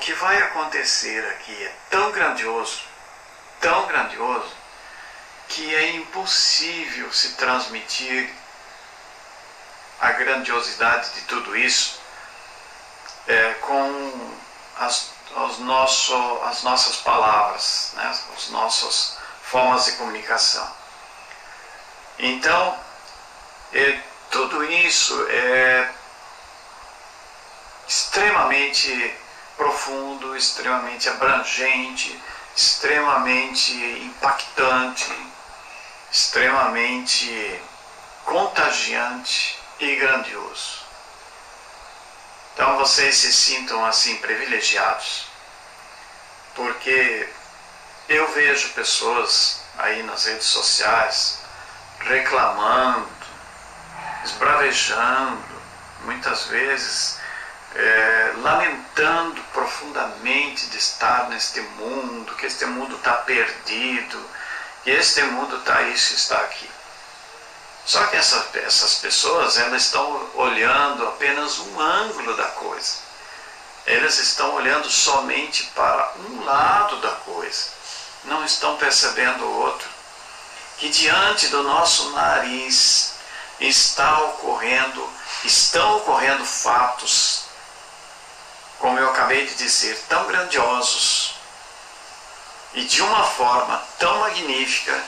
que vai acontecer aqui é tão grandioso, tão grandioso, que é impossível se transmitir a grandiosidade de tudo isso é, com as, as, nosso, as nossas palavras, né, as nossas formas de comunicação. Então, é, tudo isso é extremamente profundo, extremamente abrangente, extremamente impactante, extremamente contagiante e grandioso. Então vocês se sintam assim privilegiados, porque eu vejo pessoas aí nas redes sociais reclamando, esbravejando, muitas vezes é, lamentando profundamente de estar neste mundo, que este mundo está perdido, que este mundo está isso está aqui. Só que essa, essas pessoas elas estão olhando apenas um ângulo da coisa. Elas estão olhando somente para um lado da coisa. Não estão percebendo o outro. Que diante do nosso nariz está ocorrendo, estão ocorrendo fatos, como eu acabei de dizer, tão grandiosos e de uma forma tão magnífica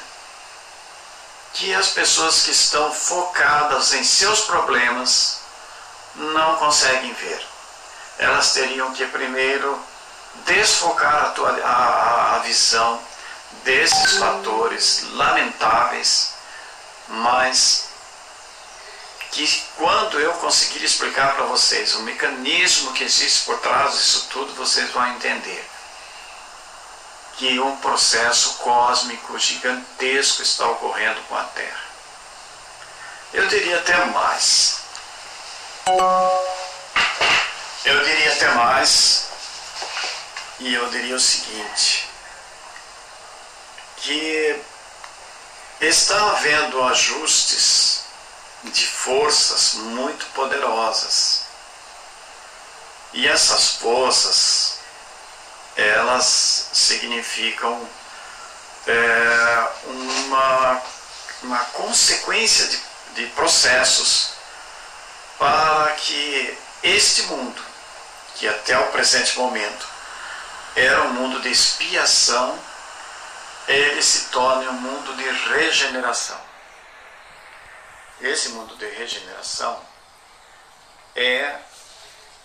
que as pessoas que estão focadas em seus problemas não conseguem ver. Elas teriam que primeiro desfocar a, tua, a, a visão desses fatores lamentáveis, mas que quando eu conseguir explicar para vocês o mecanismo que existe por trás disso tudo, vocês vão entender que um processo cósmico gigantesco está ocorrendo com a Terra. Eu diria até mais. Eu diria até mais, e eu diria o seguinte, que está havendo ajustes de forças muito poderosas. E essas forças elas significam é, uma, uma consequência de, de processos para que este mundo, que até o presente momento era um mundo de expiação, ele se torne um mundo de regeneração. Esse mundo de regeneração é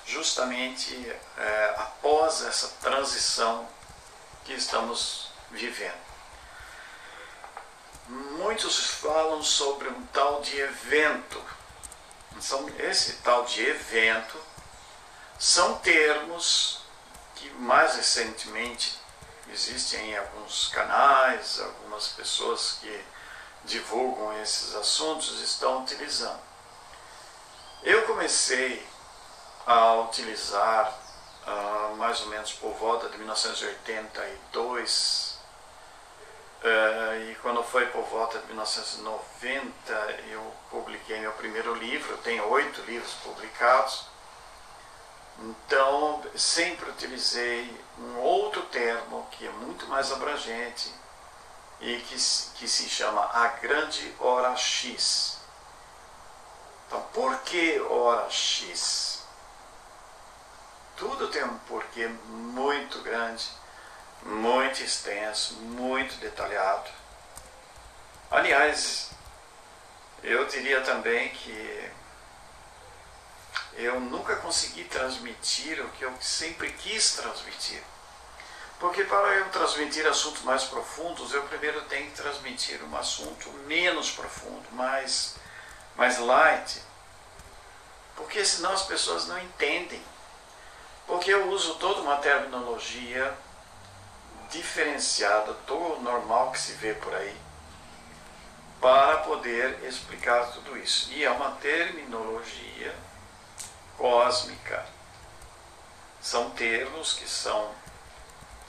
justamente é, após essa transição que estamos vivendo. Muitos falam sobre um tal de evento. São, esse tal de evento são termos que mais recentemente existem em alguns canais, algumas pessoas que divulgam esses assuntos estão utilizando. Eu comecei a utilizar uh, mais ou menos por volta de 1982 uh, e quando foi por volta de 1990 eu publiquei meu primeiro livro, eu tenho oito livros publicados então sempre utilizei um outro termo que é muito mais abrangente e que, que se chama a grande hora X. Então, por que hora X? Tudo tem um porquê muito grande, muito extenso, muito detalhado. Aliás, eu diria também que eu nunca consegui transmitir o que eu sempre quis transmitir. Porque para eu transmitir assuntos mais profundos, eu primeiro tenho que transmitir um assunto menos profundo, mais, mais light. Porque senão as pessoas não entendem. Porque eu uso toda uma terminologia diferenciada do normal que se vê por aí para poder explicar tudo isso. E é uma terminologia cósmica. São termos que são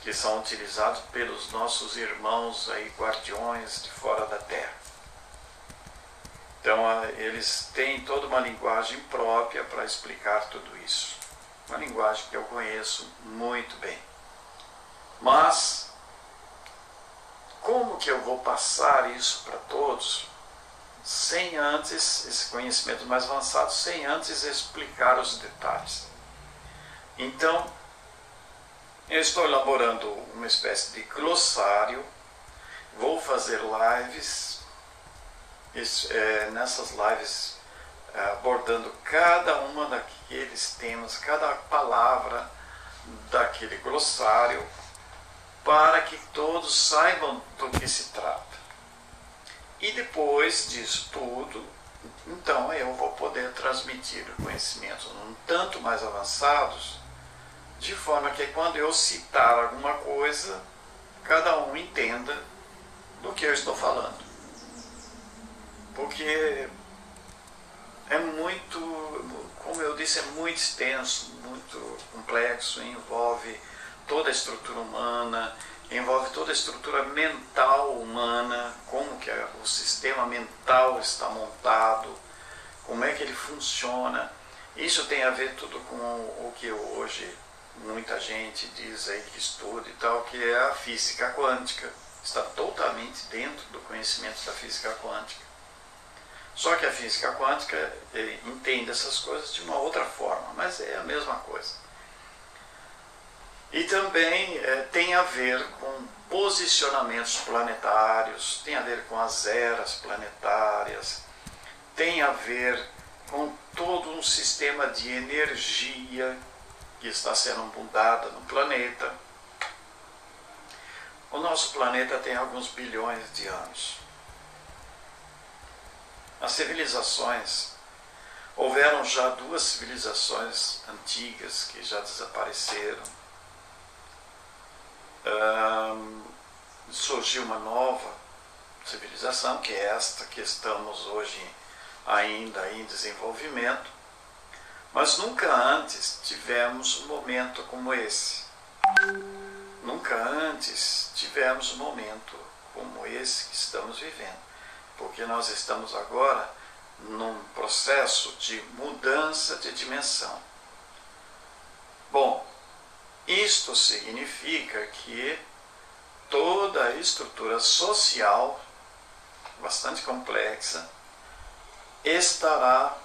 que são utilizados pelos nossos irmãos aí guardiões de fora da Terra. Então eles têm toda uma linguagem própria para explicar tudo isso. uma linguagem que eu conheço muito bem. Mas, como que eu vou passar isso para todos, sem antes, esse conhecimento mais avançado, sem antes explicar os detalhes? Então, eu estou elaborando uma espécie de glossário, vou fazer lives, é, nessas lives é, abordando cada uma daqueles temas, cada palavra daquele glossário, para que todos saibam do que se trata. E depois disso tudo, então eu vou poder transmitir conhecimentos um tanto mais avançados, de forma que quando eu citar alguma coisa, cada um entenda do que eu estou falando. Porque é muito, como eu disse, é muito extenso, muito complexo, envolve toda a estrutura humana, envolve toda a estrutura mental humana, como que o sistema mental está montado, como é que ele funciona. Isso tem a ver tudo com o que hoje muita gente diz aí que estuda e tal, que é a física quântica. Está totalmente dentro do conhecimento da física quântica. Só que a física quântica entende essas coisas de uma outra forma, mas é a mesma coisa. E também é, tem a ver com posicionamentos planetários, tem a ver com as eras planetárias, tem a ver com todo um sistema de energia que está sendo mudada no planeta. O nosso planeta tem alguns bilhões de anos. As civilizações, houveram já duas civilizações antigas que já desapareceram. Surgiu uma nova civilização, que é esta que estamos hoje ainda em desenvolvimento, mas nunca antes tivemos um momento como esse. Nunca antes tivemos um momento como esse que estamos vivendo porque nós estamos agora num processo de mudança de dimensão. Bom, isto significa que toda a estrutura social, bastante complexa, estará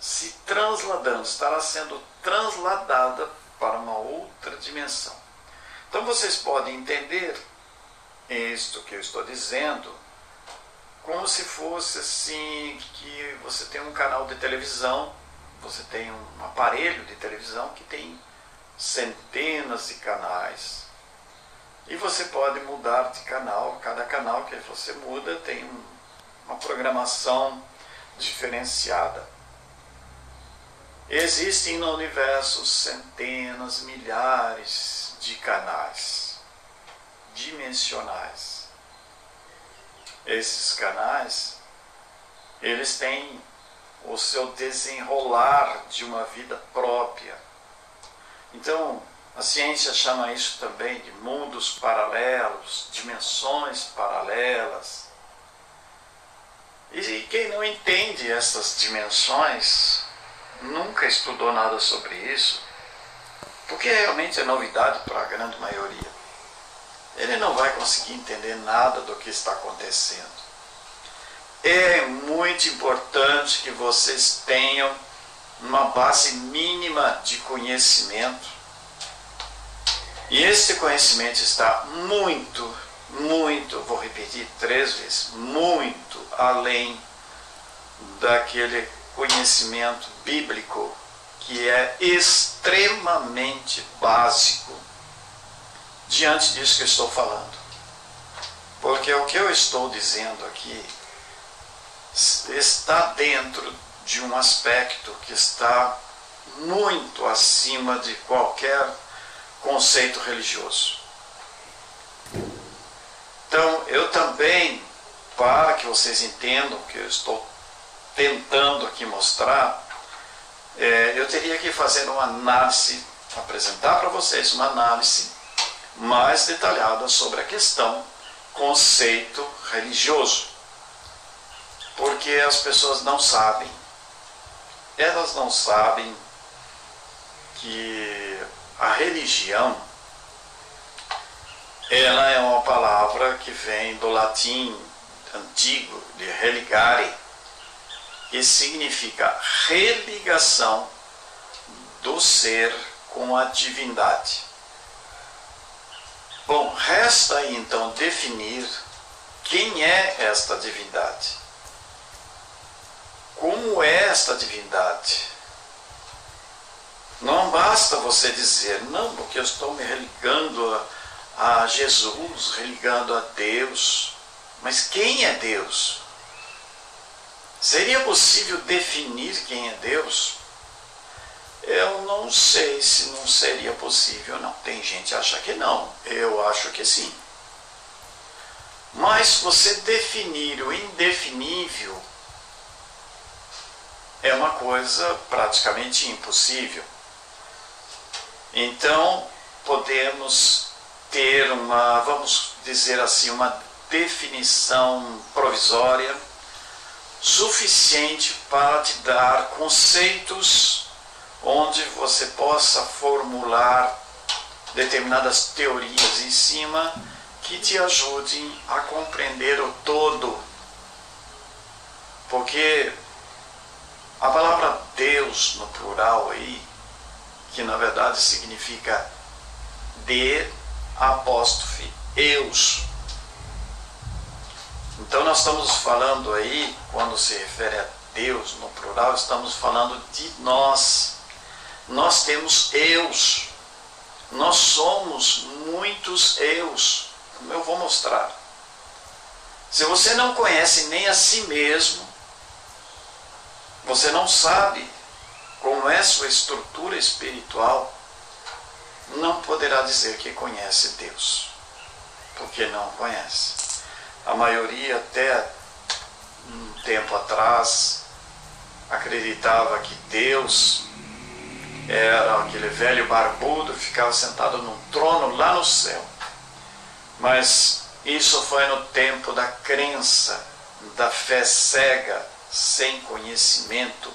se transladando, estará sendo transladada para uma outra dimensão. Então vocês podem entender isto que eu estou dizendo como se fosse assim que você tem um canal de televisão, você tem um aparelho de televisão que tem centenas de canais. E você pode mudar de canal, cada canal que você muda tem uma programação diferenciada. Existem no universo centenas, milhares de canais dimensionais esses canais, eles têm o seu desenrolar de uma vida própria. Então, a ciência chama isso também de mundos paralelos, dimensões paralelas. E quem não entende essas dimensões nunca estudou nada sobre isso, porque realmente é novidade para a grande maioria ele não vai conseguir entender nada do que está acontecendo. É muito importante que vocês tenham uma base mínima de conhecimento. E esse conhecimento está muito, muito, vou repetir três vezes, muito além daquele conhecimento bíblico que é extremamente básico diante disso que estou falando. Porque o que eu estou dizendo aqui está dentro de um aspecto que está muito acima de qualquer conceito religioso. Então, eu também, para que vocês entendam que eu estou tentando aqui mostrar, é, eu teria que fazer uma análise, apresentar para vocês uma análise mais detalhada sobre a questão conceito religioso. Porque as pessoas não sabem. Elas não sabem que a religião ela é uma palavra que vem do latim antigo, de religare, que significa religação do ser com a divindade. Bom, resta então definir quem é esta divindade. Como é esta divindade? Não basta você dizer, não, porque eu estou me religando a, a Jesus, religando a Deus. Mas quem é Deus? Seria possível definir quem é Deus? Eu não sei se não seria possível, não. Tem gente que acha que não. Eu acho que sim. Mas você definir o indefinível é uma coisa praticamente impossível. Então, podemos ter uma, vamos dizer assim, uma definição provisória suficiente para te dar conceitos onde você possa formular determinadas teorias em cima que te ajudem a compreender o todo. Porque a palavra Deus no plural aí, que na verdade significa de apóstrofe, eus. Então nós estamos falando aí, quando se refere a Deus no plural, estamos falando de nós. Nós temos eus. Nós somos muitos eus. Eu vou mostrar. Se você não conhece nem a si mesmo, você não sabe como é sua estrutura espiritual, não poderá dizer que conhece Deus, porque não conhece. A maioria, até um tempo atrás, acreditava que Deus era aquele velho barbudo, ficava sentado num trono lá no céu. Mas isso foi no tempo da crença, da fé cega, sem conhecimento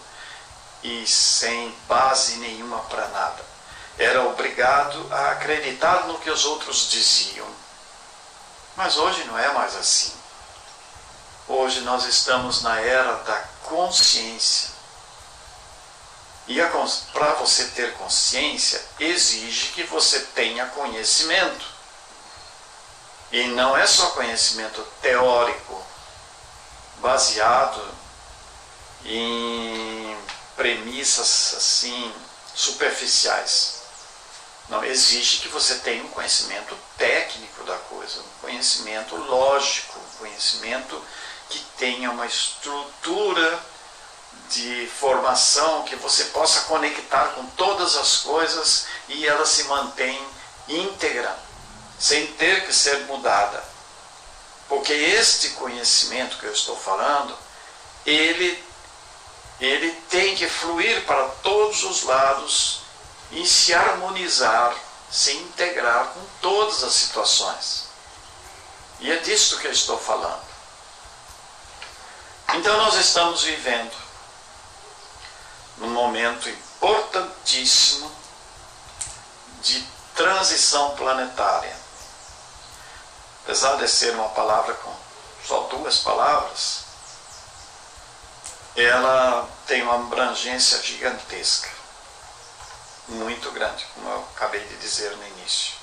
e sem base nenhuma para nada. Era obrigado a acreditar no que os outros diziam. Mas hoje não é mais assim. Hoje nós estamos na era da consciência. E para você ter consciência, exige que você tenha conhecimento. E não é só conhecimento teórico, baseado em premissas assim superficiais. Não exige que você tenha um conhecimento técnico da coisa, um conhecimento lógico, um conhecimento que tenha uma estrutura de formação que você possa conectar com todas as coisas e ela se mantém íntegra, sem ter que ser mudada. Porque este conhecimento que eu estou falando, ele ele tem que fluir para todos os lados e se harmonizar, se integrar com todas as situações. E é disso que eu estou falando. Então nós estamos vivendo num momento importantíssimo de transição planetária. Apesar de ser uma palavra com só duas palavras, ela tem uma abrangência gigantesca, muito grande, como eu acabei de dizer no início.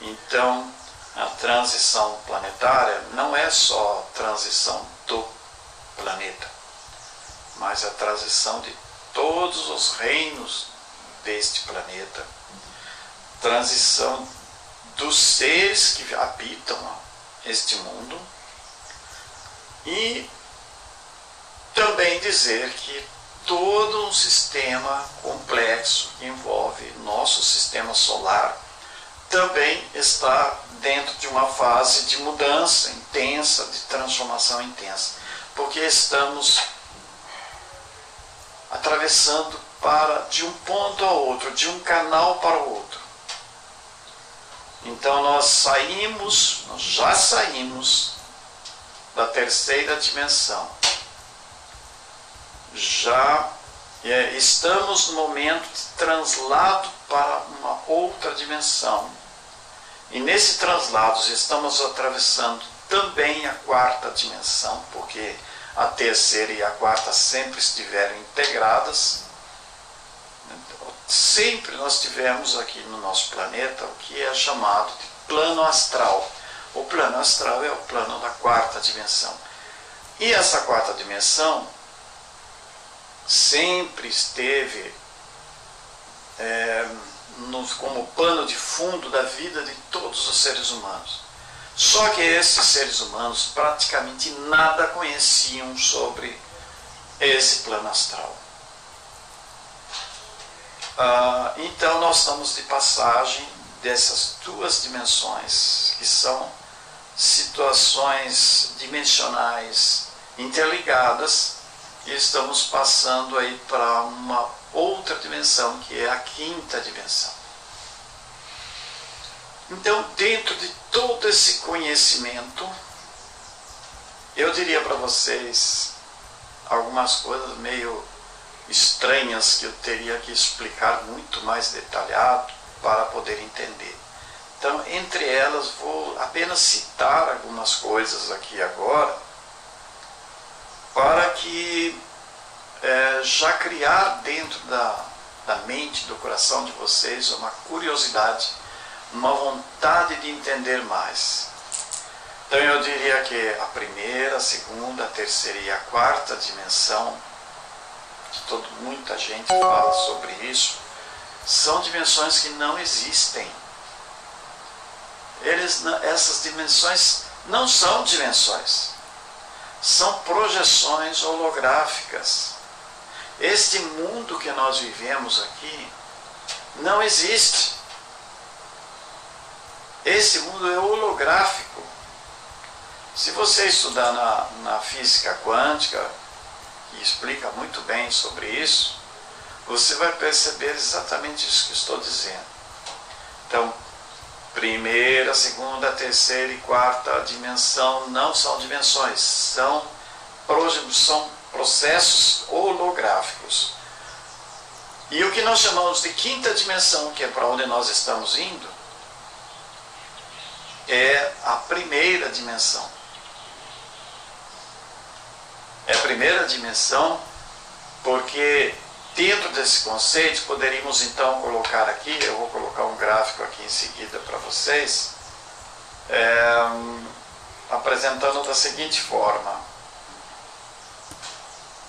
Então, a transição planetária não é só transição do planeta, mas a transição de todos os reinos deste planeta, transição dos seres que habitam este mundo e também dizer que todo um sistema complexo que envolve nosso sistema solar também está dentro de uma fase de mudança intensa, de transformação intensa, porque estamos atravessando para de um ponto a outro, de um canal para o outro. Então nós saímos, nós já saímos da terceira dimensão já é, estamos no momento de translado para uma outra dimensão. E nesse translado estamos atravessando também a quarta dimensão, porque a terceira e a quarta sempre estiveram integradas. Sempre nós tivemos aqui no nosso planeta o que é chamado de plano astral. O plano astral é o plano da quarta dimensão. E essa quarta dimensão sempre esteve é, como pano de fundo da vida de todos os seres humanos. Só que esses seres humanos praticamente nada conheciam sobre esse plano astral. Ah, então nós estamos de passagem dessas duas dimensões, que são situações dimensionais interligadas, e estamos passando aí para uma outra dimensão, que é a quinta dimensão. Então, dentro de todo esse conhecimento, eu diria para vocês algumas coisas meio estranhas que eu teria que explicar muito mais detalhado para poder entender. Então, entre elas, vou apenas citar algumas coisas aqui agora, para que é, já criar dentro da, da mente, do coração de vocês, uma curiosidade, uma vontade de entender mais. Então eu diria que a primeira, a segunda, a terceira e a quarta dimensão, que todo, muita gente fala sobre isso, são dimensões que não existem. Eles, essas dimensões não são dimensões, são projeções holográficas. Este mundo que nós vivemos aqui não existe. Esse mundo é holográfico. Se você estudar na, na física quântica, que explica muito bem sobre isso, você vai perceber exatamente isso que estou dizendo. Então, primeira, segunda, terceira e quarta dimensão não são dimensões, são, são processos holográficos. E o que nós chamamos de quinta dimensão, que é para onde nós estamos indo, é a primeira dimensão. É a primeira dimensão porque dentro desse conceito poderíamos então colocar aqui, eu vou colocar um gráfico aqui em seguida para vocês, é, apresentando da seguinte forma.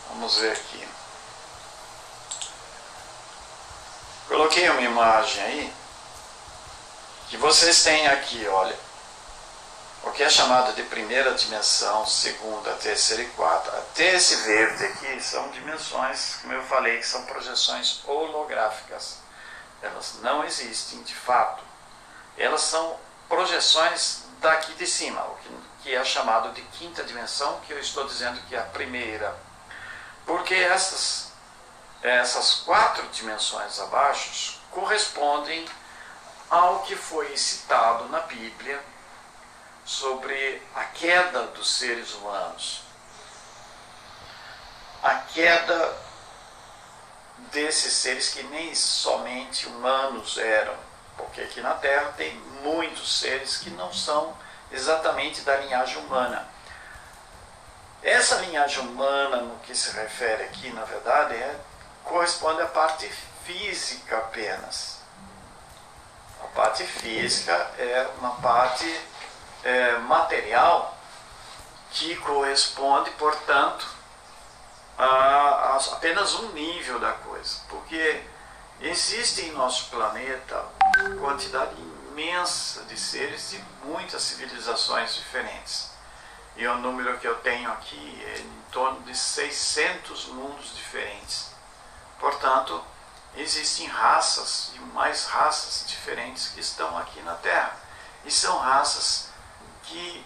Vamos ver aqui. Coloquei uma imagem aí que vocês têm aqui, olha. O que é chamado de primeira dimensão, segunda, terceira e quarta. Até esse verde aqui são dimensões, como eu falei, que são projeções holográficas. Elas não existem de fato. Elas são projeções daqui de cima, o que é chamado de quinta dimensão, que eu estou dizendo que é a primeira porque essas, essas quatro dimensões abaixo correspondem ao que foi citado na Bíblia sobre a queda dos seres humanos. A queda desses seres que nem somente humanos eram, porque aqui na Terra tem muitos seres que não são exatamente da linhagem humana. Essa linhagem humana, no que se refere aqui, na verdade, é, corresponde à parte física apenas. A parte física é uma parte é, material que corresponde, portanto, a, a apenas um nível da coisa. Porque existe em nosso planeta quantidade imensa de seres de muitas civilizações diferentes. E o número que eu tenho aqui é em torno de 600 mundos diferentes. Portanto, existem raças e mais raças diferentes que estão aqui na Terra. E são raças que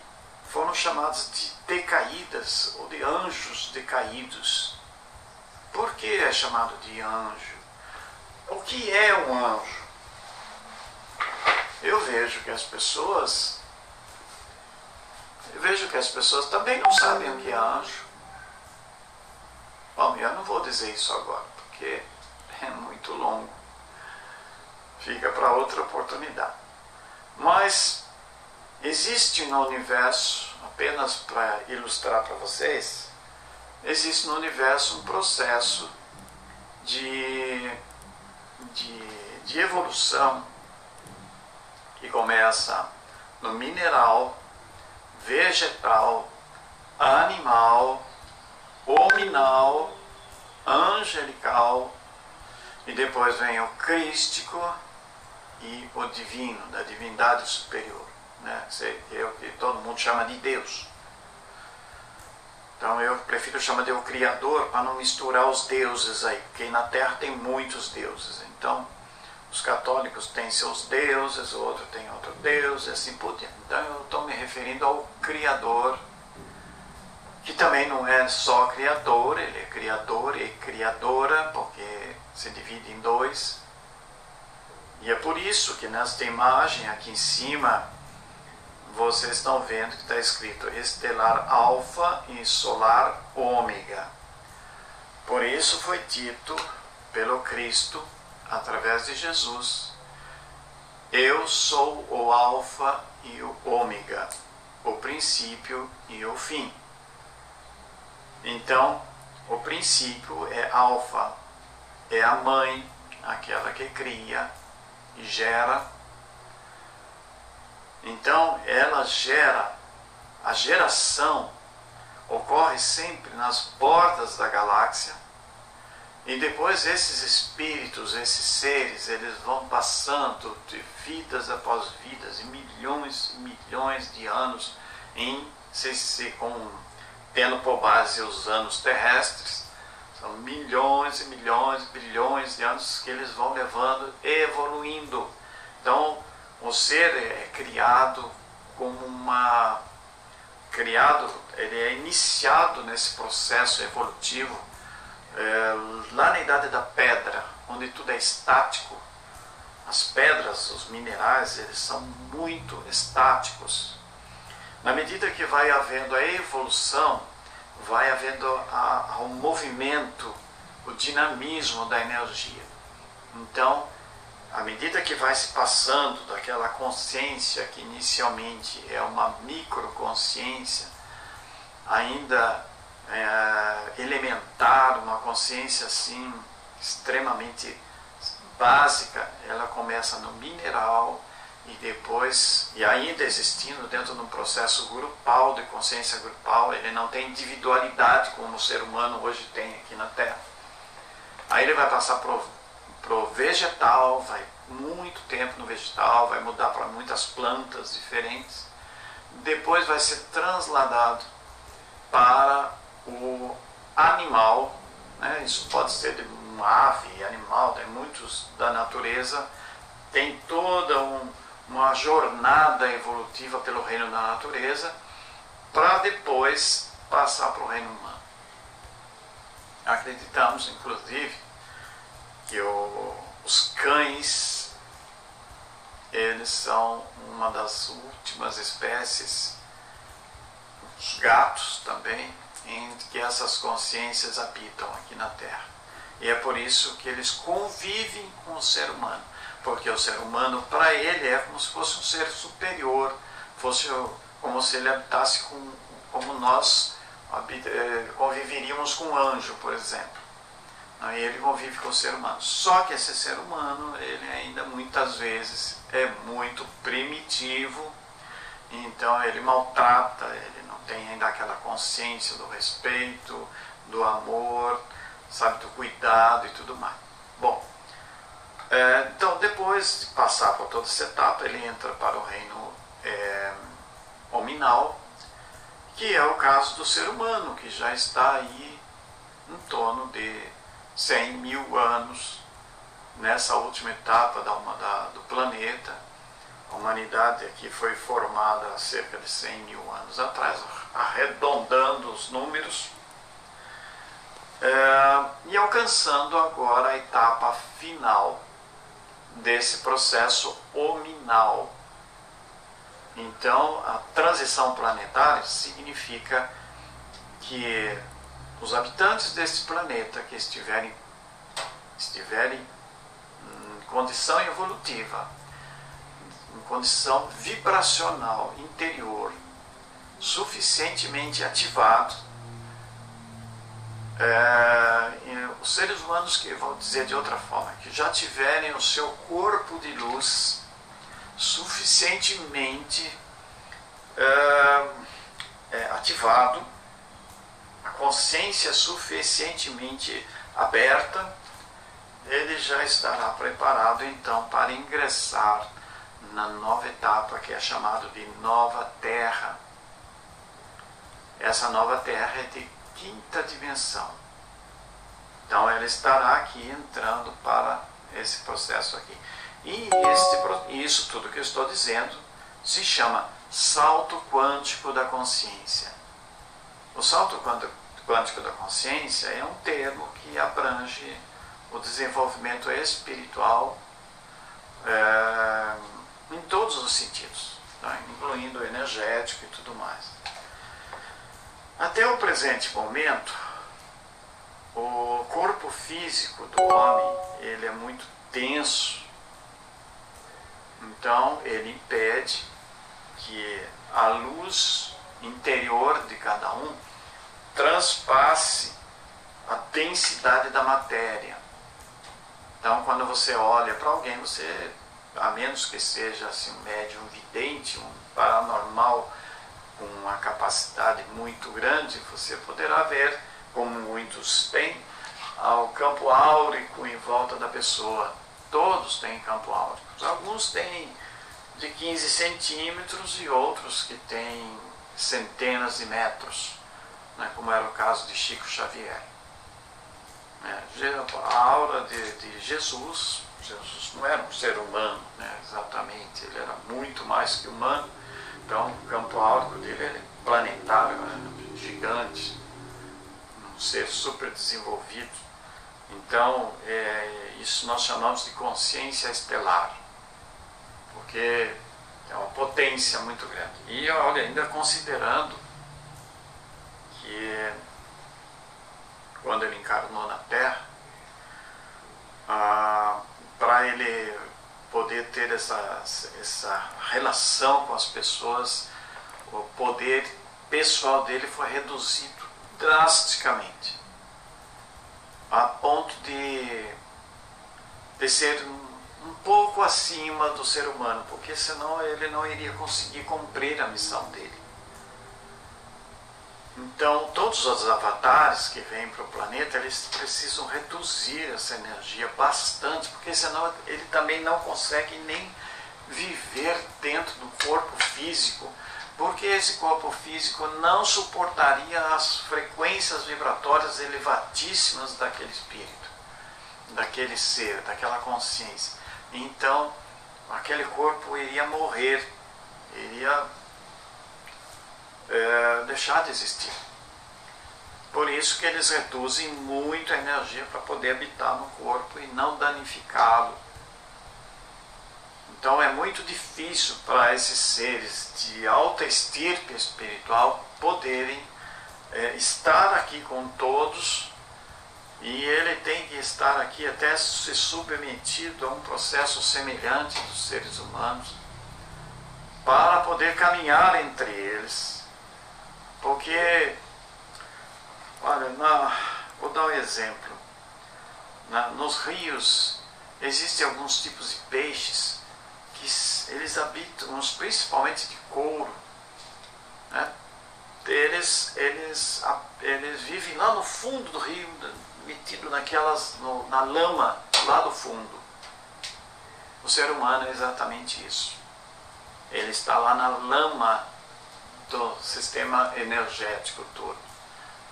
foram chamadas de decaídas ou de anjos decaídos. Por que é chamado de anjo? O que é um anjo? Eu vejo que as pessoas eu vejo que as pessoas também não sabem o que é anjo. Bom, eu não vou dizer isso agora, porque é muito longo. Fica para outra oportunidade. Mas existe no universo, apenas para ilustrar para vocês, existe no universo um processo de, de, de evolução que começa no mineral, vegetal, animal, hominal, angelical, e depois vem o crístico e o divino, da divindade superior. Né? É o que todo mundo chama de Deus. Então eu prefiro chamar de o Criador para não misturar os deuses aí, porque na Terra tem muitos deuses. Então os católicos têm seus deuses, o outro tem outro deus, e assim por diante. Então eu estou me referindo ao Criador, que também não é só Criador, ele é Criador e Criadora, porque se divide em dois. E é por isso que nesta imagem aqui em cima vocês estão vendo que está escrito estelar alfa e solar ômega. Por isso foi dito pelo Cristo, através de Jesus, eu sou o alfa e o ômega, o princípio e o fim. Então, o princípio é alfa, é a mãe, aquela que cria e gera então, ela gera, a geração ocorre sempre nas bordas da galáxia, e depois esses espíritos, esses seres, eles vão passando de vidas após vidas, e milhões e milhões de anos, em se, se, com, tendo por base os anos terrestres, são milhões e milhões, bilhões de anos que eles vão levando, evoluindo. Então, o ser é criado como uma criado, ele é iniciado nesse processo evolutivo é, lá na idade da pedra, onde tudo é estático. As pedras, os minerais, eles são muito estáticos. Na medida que vai havendo a evolução, vai havendo a, a, o movimento, o dinamismo da energia. Então, à medida que vai se passando daquela consciência que inicialmente é uma microconsciência, ainda é, elementar, uma consciência assim extremamente básica, ela começa no mineral e depois, e ainda existindo dentro de um processo grupal, de consciência grupal, ele não tem individualidade como o ser humano hoje tem aqui na Terra. Aí ele vai passar por para o vegetal, vai muito tempo no vegetal, vai mudar para muitas plantas diferentes. Depois vai ser transladado para o animal, né? isso pode ser de uma ave, animal, tem muitos da natureza, tem toda um, uma jornada evolutiva pelo reino da natureza, para depois passar para o reino humano. Acreditamos, inclusive, o, os cães eles são uma das últimas espécies, os gatos também, em que essas consciências habitam aqui na Terra. E é por isso que eles convivem com o ser humano, porque o ser humano, para ele, é como se fosse um ser superior, fosse como se ele habitasse com, como nós eh, conviveríamos com um anjo, por exemplo. Aí ele convive com o ser humano. Só que esse ser humano, ele ainda muitas vezes é muito primitivo, então ele maltrata, ele não tem ainda aquela consciência do respeito, do amor, sabe, do cuidado e tudo mais. Bom, é, então depois de passar por toda essa etapa, ele entra para o reino é, hominal, que é o caso do ser humano, que já está aí em torno de 100 mil anos nessa última etapa da, da, do planeta. A humanidade aqui foi formada há cerca de 100 mil anos atrás, arredondando os números, é, e alcançando agora a etapa final desse processo hominal. Então, a transição planetária significa que os habitantes deste planeta que estiverem estiverem em condição evolutiva, em condição vibracional interior suficientemente ativado, é, os seres humanos que, vou dizer de outra forma, que já tiverem o seu corpo de luz suficientemente é, é, ativado, a consciência suficientemente aberta, ele já estará preparado então para ingressar na nova etapa que é chamada de nova terra. Essa nova terra é de quinta dimensão. Então ela estará aqui entrando para esse processo aqui. E este, isso tudo que eu estou dizendo se chama salto quântico da consciência. O salto quântico da consciência é um termo que abrange o desenvolvimento espiritual é, em todos os sentidos, tá? incluindo o energético e tudo mais. Até o presente momento, o corpo físico do homem ele é muito denso, então ele impede que a luz interior de cada um transpasse a densidade da matéria. Então, quando você olha para alguém, você, a menos que seja assim, um médium vidente, um paranormal com uma capacidade muito grande, você poderá ver, como muitos têm, ao campo áurico em volta da pessoa. Todos têm campo áurico. Alguns têm de 15 centímetros e outros que têm centenas de metros, né, como era o caso de Chico Xavier. É, a aura de, de, Jesus, Jesus não era um ser humano, né, exatamente, ele era muito mais que humano, então o campo áurico dele era planetário, era gigante, um ser super desenvolvido. Então, é, isso nós chamamos de consciência estelar porque é uma potência muito grande. E olha, ainda considerando que quando ele encarnou na Terra, ah, para ele poder ter essa, essa relação com as pessoas, o poder pessoal dele foi reduzido drasticamente, a ponto de, de ser um pouco acima do ser humano, porque senão ele não iria conseguir cumprir a missão dele. Então, todos os avatares que vêm para o planeta, eles precisam reduzir essa energia bastante, porque senão ele também não consegue nem viver dentro do corpo físico, porque esse corpo físico não suportaria as frequências vibratórias elevadíssimas daquele espírito, daquele ser, daquela consciência. Então, aquele corpo iria morrer, iria é, deixar de existir. Por isso que eles reduzem muito a energia para poder habitar no corpo e não danificá-lo. Então é muito difícil para esses seres de alta estirpe espiritual poderem é, estar aqui com todos e ele tem que estar aqui até se submetido a um processo semelhante dos seres humanos para poder caminhar entre eles. Porque, olha, na, vou dar um exemplo. Na, nos rios existem alguns tipos de peixes que eles habitam, principalmente de couro. Né? Eles, eles, eles vivem lá no fundo do rio, metido naquelas, no, na lama lá do fundo. O ser humano é exatamente isso. Ele está lá na lama do sistema energético todo.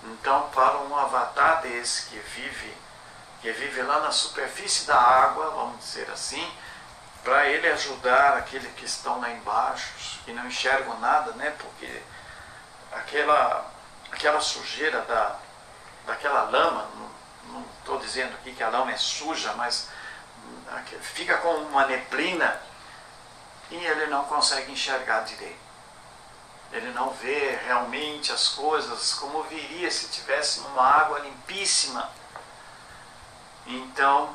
Então, para um avatar desse que vive, que vive lá na superfície da água, vamos dizer assim, para ele ajudar aqueles que estão lá embaixo, que não enxergam nada, né? Porque aquela, aquela sujeira da, daquela lama, não estou dizendo aqui que a lama é suja, mas fica com uma neblina e ele não consegue enxergar direito. Ele não vê realmente as coisas como viria se tivesse numa água limpíssima. Então,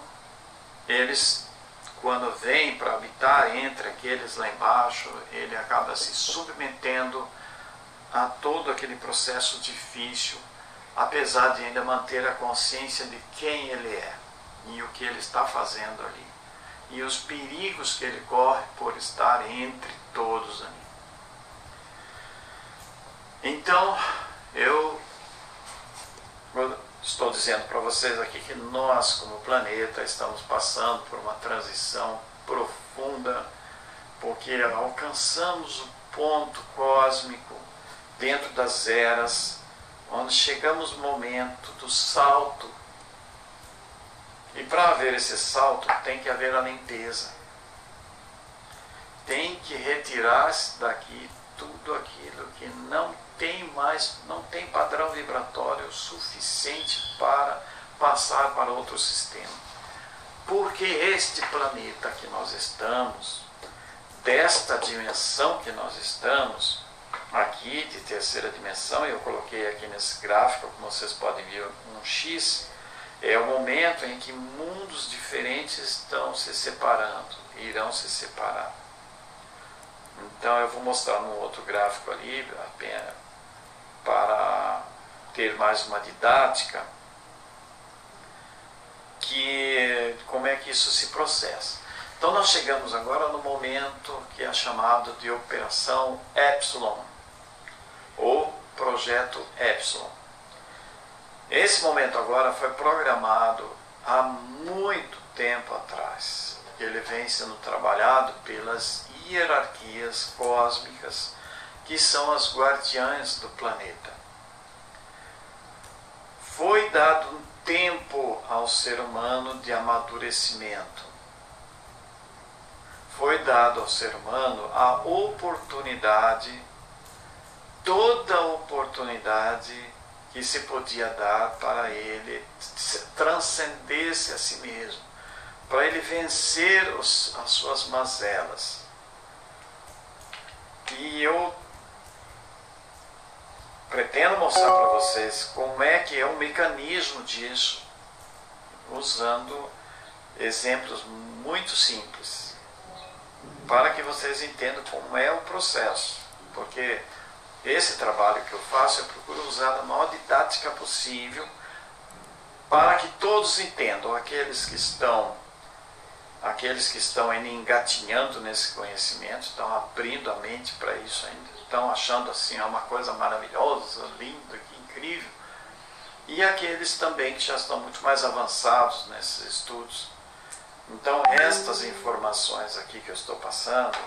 eles, quando vêm para habitar entre aqueles lá embaixo, ele acaba se submetendo a todo aquele processo difícil, apesar de ainda manter a consciência de quem ele é e o que ele está fazendo ali, e os perigos que ele corre por estar entre todos ali. Então, eu estou dizendo para vocês aqui que nós, como planeta, estamos passando por uma transição profunda, porque alcançamos o ponto cósmico dentro das eras, onde chegamos no momento do salto. E para haver esse salto, tem que haver a limpeza. Tem que retirar-se daqui tudo aquilo que não tem mais, não tem padrão vibratório suficiente para passar para outro sistema. Porque este planeta que nós estamos, desta dimensão que nós estamos, aqui de terceira dimensão, eu coloquei aqui nesse gráfico, como vocês podem ver, um X, é o momento em que mundos diferentes estão se separando, irão se separar. Então eu vou mostrar no outro gráfico ali, apenas para ter mais uma didática, que como é que isso se processa. Então nós chegamos agora no momento que é chamado de operação Epsilon, ou projeto Epsilon. Esse momento agora foi programado há muito tempo atrás. Ele vem sendo trabalhado pelas hierarquias cósmicas que são as guardiãs do planeta. Foi dado um tempo ao ser humano de amadurecimento. Foi dado ao ser humano a oportunidade, toda a oportunidade que se podia dar para ele transcender-se a si mesmo, para ele vencer os, as suas mazelas. E eu pretendo mostrar para vocês como é que é o mecanismo disso, usando exemplos muito simples, para que vocês entendam como é o processo. Porque esse trabalho que eu faço, eu procuro usar a maior didática possível para que todos entendam, aqueles que estão aqueles que estão ainda engatinhando nesse conhecimento, estão abrindo a mente para isso ainda estão achando assim é uma coisa maravilhosa, linda, incrível. E aqueles também que já estão muito mais avançados nesses estudos. Então, estas informações aqui que eu estou passando,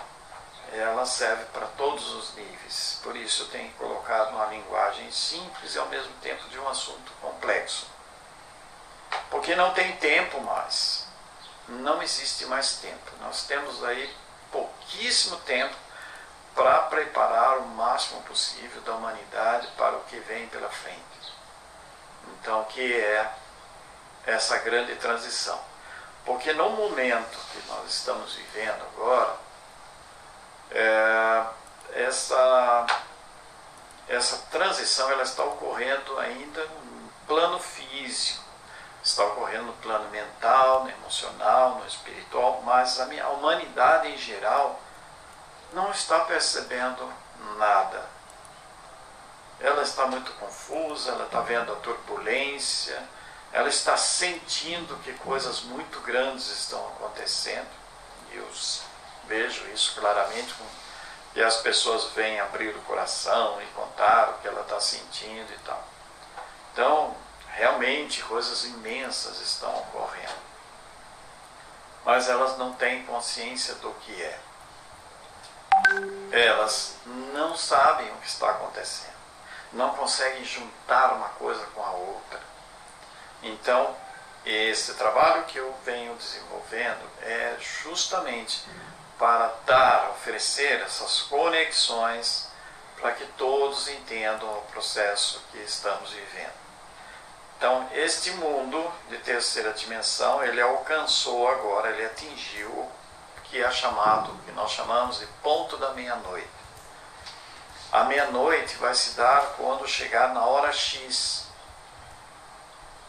elas servem para todos os níveis. Por isso eu tenho colocado uma linguagem simples e ao mesmo tempo de um assunto complexo. Porque não tem tempo mais. Não existe mais tempo. Nós temos aí pouquíssimo tempo para preparar o máximo possível da humanidade para o que vem pela frente. Então, que é essa grande transição. Porque no momento que nós estamos vivendo agora, é, essa, essa transição ela está ocorrendo ainda no plano físico, está ocorrendo no plano mental, no emocional, no espiritual, mas a, minha, a humanidade em geral não está percebendo nada. Ela está muito confusa, ela está vendo a turbulência, ela está sentindo que coisas muito grandes estão acontecendo. E eu vejo isso claramente e as pessoas vêm abrir o coração e contar o que ela está sentindo e tal. Então, realmente coisas imensas estão ocorrendo. Mas elas não têm consciência do que é elas não sabem o que está acontecendo, não conseguem juntar uma coisa com a outra. Então, esse trabalho que eu venho desenvolvendo é justamente para dar, oferecer essas conexões para que todos entendam o processo que estamos vivendo. Então, este mundo de terceira dimensão, ele alcançou agora, ele atingiu que é chamado, que nós chamamos de ponto da meia-noite. A meia-noite vai se dar quando chegar na hora X.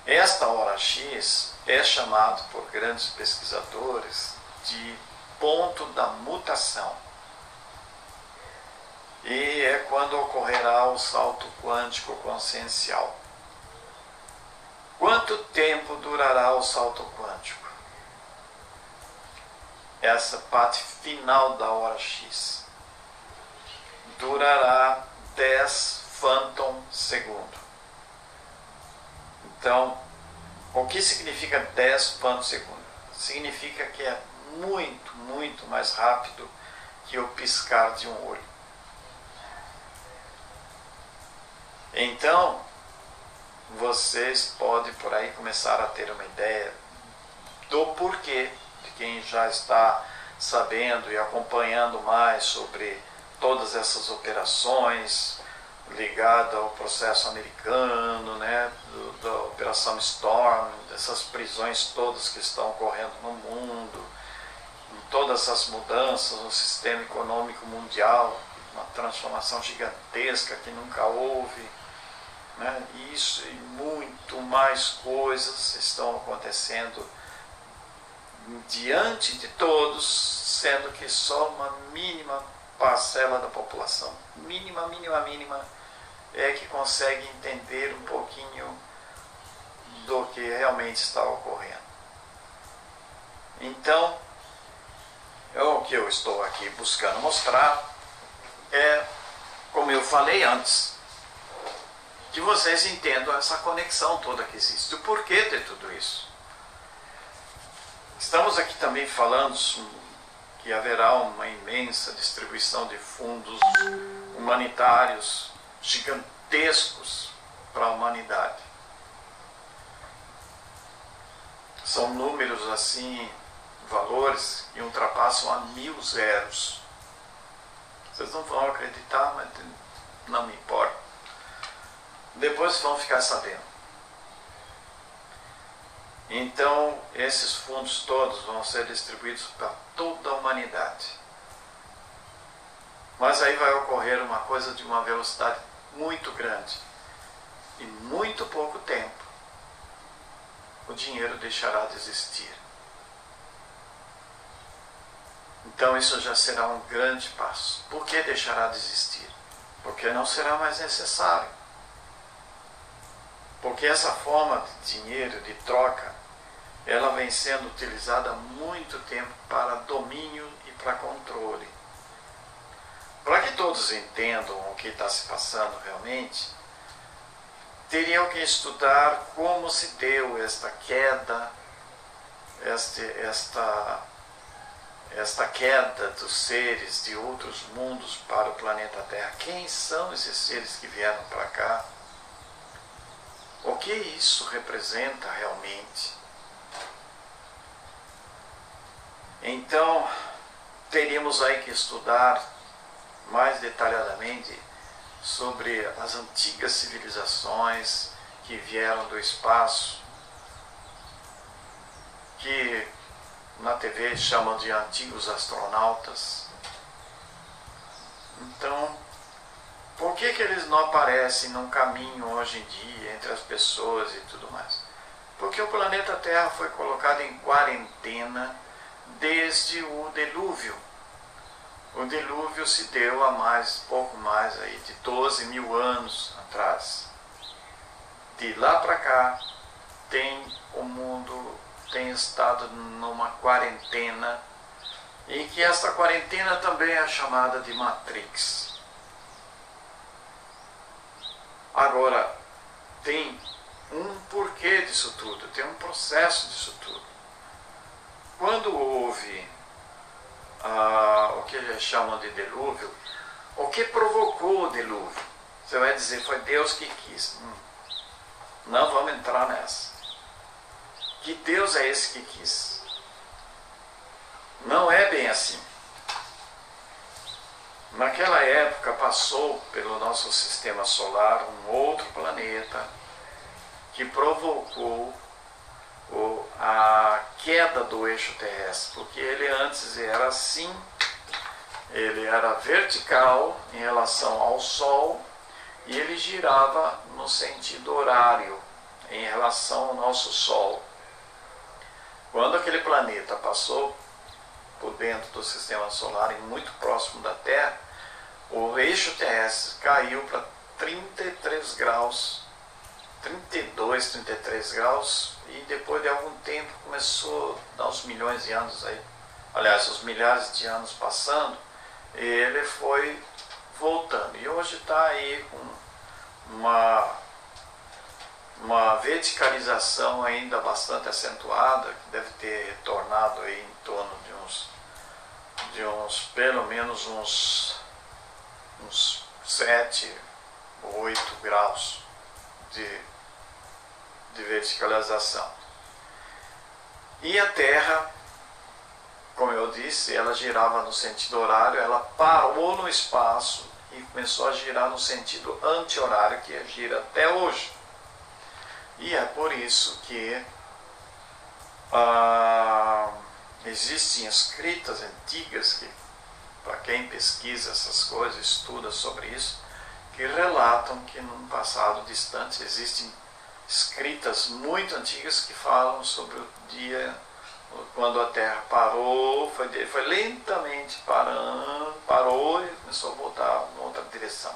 Esta hora X é chamado por grandes pesquisadores de ponto da mutação. E é quando ocorrerá o salto quântico consciencial. Quanto tempo durará o salto quântico? Essa parte final da hora X durará 10 phantom segundo. Então, o que significa 10 phantom segundo? Significa que é muito, muito mais rápido que o piscar de um olho. Então, vocês podem por aí começar a ter uma ideia do porquê quem já está sabendo e acompanhando mais sobre todas essas operações ligadas ao processo americano, né, do, da Operação Storm, dessas prisões todas que estão ocorrendo no mundo, todas as mudanças no sistema econômico mundial, uma transformação gigantesca que nunca houve. Né? Isso e muito mais coisas estão acontecendo diante de todos, sendo que só uma mínima parcela da população, mínima, mínima, mínima, é que consegue entender um pouquinho do que realmente está ocorrendo. Então, o que eu estou aqui buscando mostrar é, como eu falei antes, que vocês entendam essa conexão toda que existe, o porquê de tudo isso. Estamos aqui também falando que haverá uma imensa distribuição de fundos humanitários gigantescos para a humanidade. São números assim valores que ultrapassam a mil zeros. Vocês não vão acreditar, mas não me importa. Depois vão ficar sabendo. Então, esses fundos todos vão ser distribuídos para toda a humanidade. Mas aí vai ocorrer uma coisa de uma velocidade muito grande. Em muito pouco tempo, o dinheiro deixará de existir. Então isso já será um grande passo. Por que deixará de existir? Porque não será mais necessário. Porque essa forma de dinheiro, de troca, ela vem sendo utilizada há muito tempo para domínio e para controle. Para que todos entendam o que está se passando realmente, teriam que estudar como se deu esta queda, este, esta esta queda dos seres de outros mundos para o planeta Terra. Quem são esses seres que vieram para cá? O que isso representa realmente? Então, teríamos aí que estudar mais detalhadamente sobre as antigas civilizações que vieram do espaço, que na TV chamam de antigos astronautas. Então, por que, que eles não aparecem num caminho hoje em dia entre as pessoas e tudo mais? Porque o planeta Terra foi colocado em quarentena desde o dilúvio. O dilúvio se deu há mais, pouco mais aí, de 12 mil anos atrás. De lá para cá, tem o mundo tem estado numa quarentena e que esta quarentena também é chamada de Matrix. Agora, tem um porquê disso tudo, tem um processo disso tudo. Quando houve ah, o que eles chamam de dilúvio, o que provocou o dilúvio? Você vai dizer, foi Deus que quis. Hum, não vamos entrar nessa. Que Deus é esse que quis? Não é bem assim. Naquela época passou pelo nosso sistema solar um outro planeta que provocou a queda do eixo terrestre, porque ele antes era assim, ele era vertical em relação ao Sol e ele girava no sentido horário em relação ao nosso Sol. Quando aquele planeta passou por dentro do sistema solar e muito próximo da Terra, o eixo terrestre caiu para 33 graus, 32, 33 graus, e depois de algum tempo começou, dar uns milhões de anos aí, aliás, os milhares de anos passando, ele foi voltando. E hoje está aí com uma, uma verticalização ainda bastante acentuada, que deve ter retornado aí em torno de uns, de uns pelo menos uns, uns 7 ou 8 graus de, de verticalização. E a Terra como eu disse, ela girava no sentido horário, ela parou no espaço e começou a girar no sentido anti-horário, que gira até hoje. E é por isso que ah, existem escritas antigas que, para quem pesquisa essas coisas, estuda sobre isso, que relatam que num passado distante existem escritas muito antigas que falam sobre o dia quando a Terra parou, foi, foi lentamente parando, parou e começou a voltar em outra direção.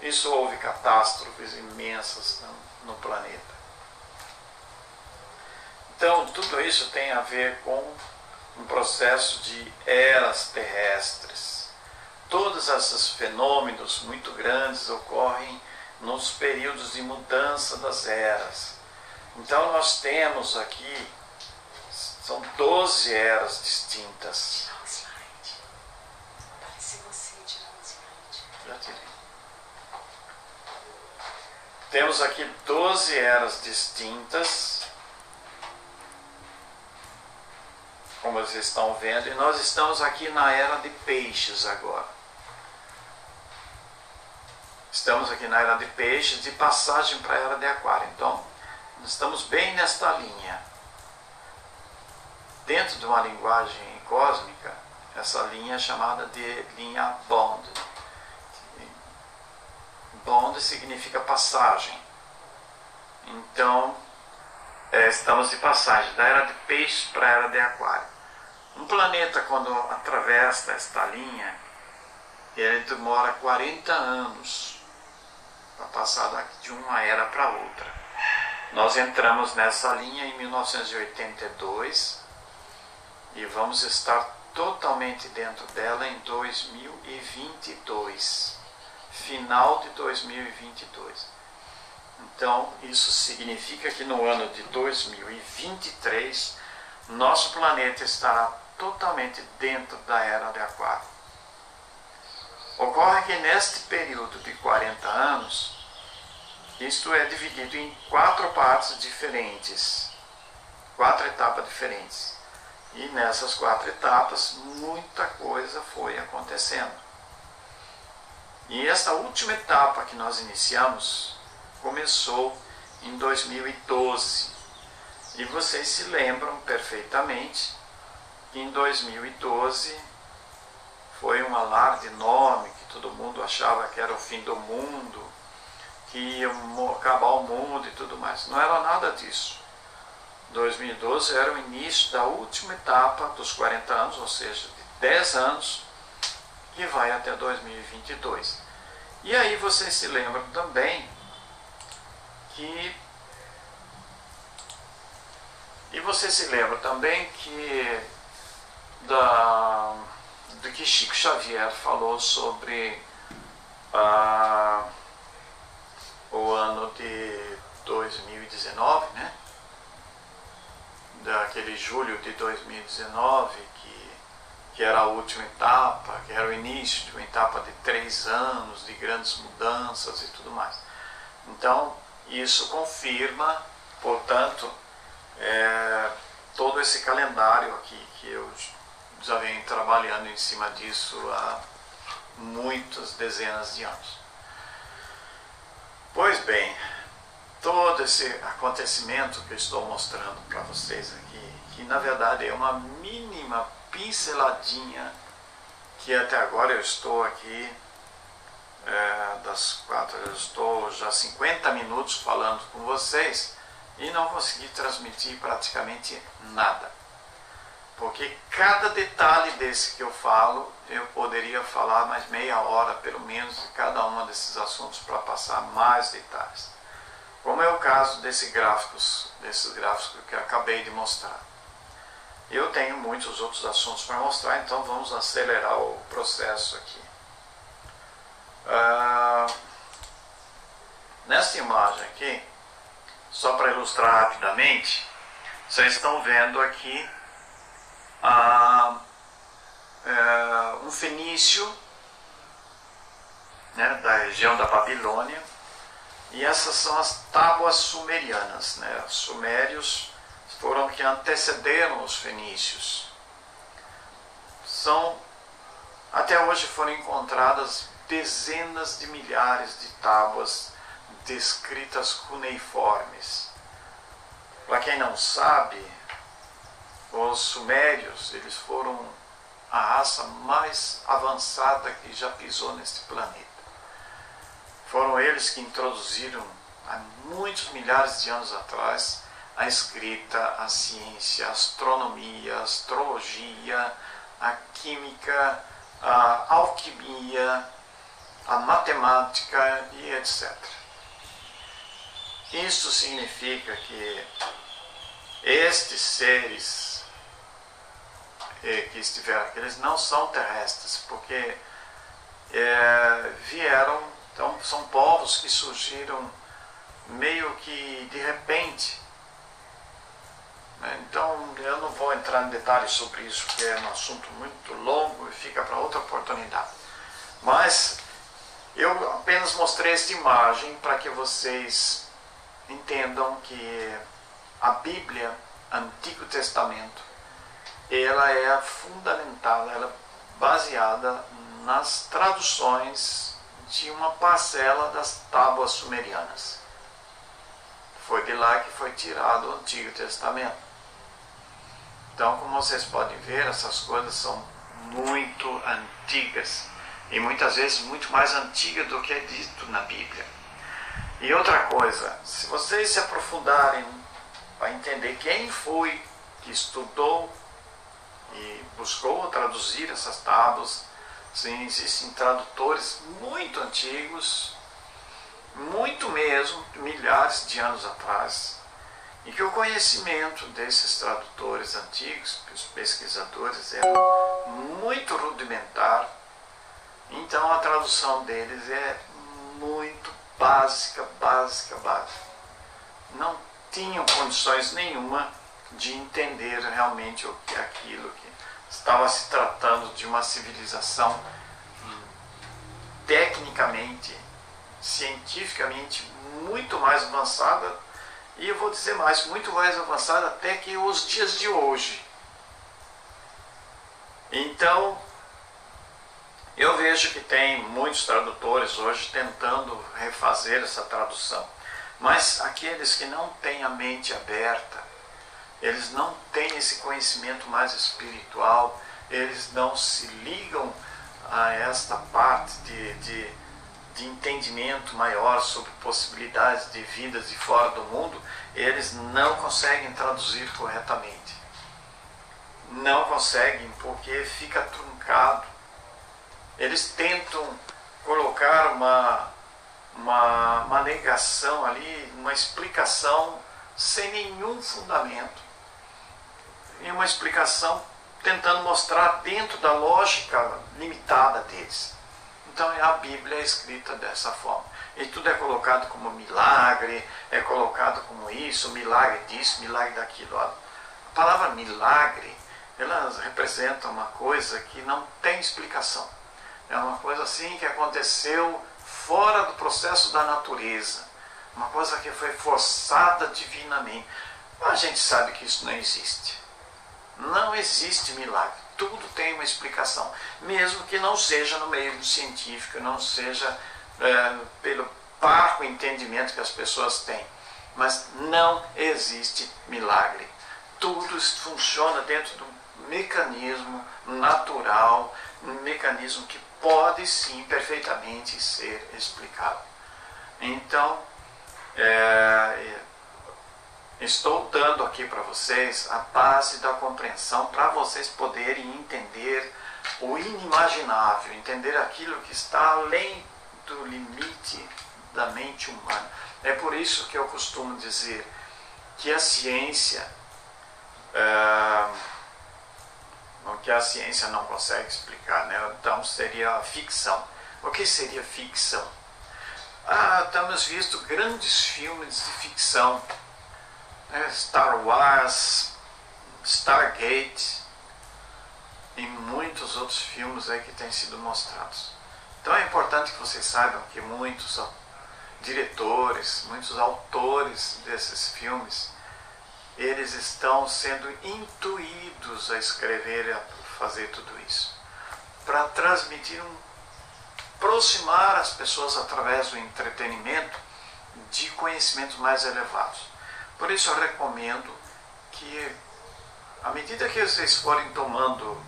Isso houve catástrofes imensas no, no planeta. Então, tudo isso tem a ver com um processo de eras terrestres. Todos esses fenômenos muito grandes ocorrem nos períodos de mudança das eras. Então, nós temos aqui são 12 eras distintas. Temos aqui 12 eras distintas. Como vocês estão vendo, e nós estamos aqui na era de peixes agora. Estamos aqui na era de peixes, de passagem para a era de aquário. Então, estamos bem nesta linha dentro de uma linguagem cósmica, essa linha é chamada de linha Bond. Bond significa passagem. Então, é, estamos de passagem da era de peixe para a era de aquário. Um planeta, quando atravessa esta linha, ele demora 40 anos para passar de uma era para outra. Nós entramos nessa linha em 1982 e vamos estar totalmente dentro dela em 2022, final de 2022. Então, isso significa que no ano de 2023, nosso planeta estará totalmente dentro da era de Aquário. Ocorre que neste período de 40 anos, isto é dividido em quatro partes diferentes, quatro etapas diferentes. E nessas quatro etapas, muita coisa foi acontecendo. E essa última etapa que nós iniciamos começou em 2012. E vocês se lembram perfeitamente que em 2012 foi um alarde enorme, que todo mundo achava que era o fim do mundo, que ia acabar o mundo e tudo mais. Não era nada disso. 2012 era o início da última etapa dos 40 anos, ou seja, de 10 anos, que vai até 2022. E aí vocês se lembram também que. E você se lembra também que da, do que Chico Xavier falou sobre ah, o ano de 2019, né? daquele julho de 2019, que, que era a última etapa, que era o início de uma etapa de três anos, de grandes mudanças e tudo mais. Então, isso confirma, portanto, é, todo esse calendário aqui que eu já venho trabalhando em cima disso há muitas dezenas de anos. Pois bem, todo esse acontecimento que eu estou mostrando para vocês aqui, que na verdade é uma mínima pinceladinha que até agora eu estou aqui é, das quatro, eu estou já 50 minutos falando com vocês, e não consegui transmitir praticamente nada. Porque cada detalhe desse que eu falo, eu poderia falar mais meia hora, pelo menos, de cada um desses assuntos para passar mais detalhes. Como é o caso desse gráficos, desses gráficos que acabei de mostrar. Eu tenho muitos outros assuntos para mostrar, então vamos acelerar o processo aqui. Ah, nessa imagem aqui, só para ilustrar rapidamente, vocês estão vendo aqui ah, é, um fenício né, da região da Babilônia, e essas são as tábuas sumerianas. Né? Os sumérios foram que antecederam os fenícios. São, até hoje foram encontradas dezenas de milhares de tábuas descritas cuneiformes. Para quem não sabe, os sumérios, eles foram a raça mais avançada que já pisou neste planeta. Foram eles que introduziram, há muitos milhares de anos atrás, a escrita, a ciência, a astronomia, a astrologia, a química, a alquimia, a matemática e etc. Isso significa que estes seres que estiveram aqui, eles não são terrestres, porque eh, vieram, então são povos que surgiram meio que de repente. Né? Então eu não vou entrar em detalhes sobre isso, que é um assunto muito longo e fica para outra oportunidade. Mas eu apenas mostrei esta imagem para que vocês entendam que a Bíblia, Antigo Testamento, ela é fundamental, ela é baseada nas traduções de uma parcela das tábuas sumerianas. Foi de lá que foi tirado o Antigo Testamento. Então, como vocês podem ver, essas coisas são muito antigas e muitas vezes muito mais antiga do que é dito na Bíblia. E outra coisa, se vocês se aprofundarem para entender quem foi que estudou e buscou traduzir essas tábuas, sim, existem tradutores muito antigos, muito mesmo, milhares de anos atrás, e que o conhecimento desses tradutores antigos, os pesquisadores, era muito rudimentar então a tradução deles é muito básica, básica, básica. Não tinham condições nenhuma de entender realmente o que é aquilo que estava se tratando de uma civilização tecnicamente, cientificamente muito mais avançada e eu vou dizer mais, muito mais avançada até que os dias de hoje. Então, eu vejo que tem muitos tradutores hoje tentando refazer essa tradução, mas aqueles que não têm a mente aberta, eles não têm esse conhecimento mais espiritual, eles não se ligam a esta parte de, de, de entendimento maior sobre possibilidades de vidas de fora do mundo, eles não conseguem traduzir corretamente. Não conseguem porque fica truncado eles tentam colocar uma, uma, uma negação ali, uma explicação sem nenhum fundamento. E uma explicação tentando mostrar dentro da lógica limitada deles. Então a Bíblia é escrita dessa forma. E tudo é colocado como milagre, é colocado como isso, milagre disso, milagre daquilo. A palavra milagre, ela representa uma coisa que não tem explicação. É uma coisa assim que aconteceu fora do processo da natureza. Uma coisa que foi forçada divinamente. A gente sabe que isso não existe. Não existe milagre. Tudo tem uma explicação. Mesmo que não seja no meio científico, não seja é, pelo parco entendimento que as pessoas têm. Mas não existe milagre. Tudo funciona dentro do mecanismo natural, um mecanismo que pode sim perfeitamente ser explicado. Então, é, dando aqui para vocês a base da compreensão para vocês poderem entender o inimaginável, entender aquilo que está além do limite da mente humana. É por isso que eu costumo dizer que a ciência, é, o que a ciência não consegue explicar, né? então seria ficção. O que seria ficção? Ah, temos visto grandes filmes de ficção, né? Star Wars, Stargate e muitos outros filmes aí que têm sido mostrados. Então é importante que vocês saibam que muitos diretores, muitos autores desses filmes, eles estão sendo intuídos a escrever e a fazer tudo isso, para transmitir um aproximar as pessoas através do entretenimento de conhecimentos mais elevados. Por isso eu recomendo que, à medida que vocês forem tomando,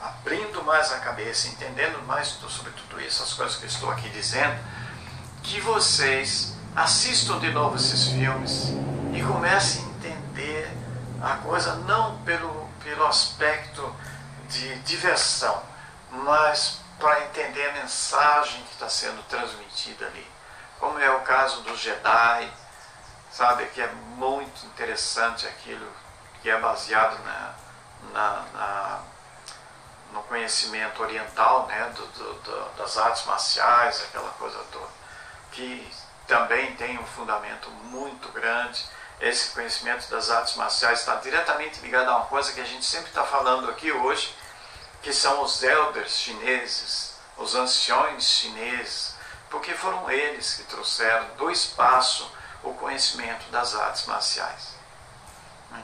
abrindo mais a cabeça, entendendo mais sobre tudo isso, as coisas que eu estou aqui dizendo, que vocês assistam de novo esses filmes e comecem a entender a coisa não pelo, pelo aspecto de diversão, mas para entender a mensagem que está sendo transmitida ali. Como é o caso do Jedi, sabe, que é muito interessante aquilo que é baseado na, na, na no conhecimento oriental, né, do, do, do, das artes marciais, aquela coisa toda, que também tem um fundamento muito grande. Esse conhecimento das artes marciais está diretamente ligado a uma coisa que a gente sempre está falando aqui hoje, que são os elders chineses, os anciões chineses, porque foram eles que trouxeram do espaço o conhecimento das artes marciais,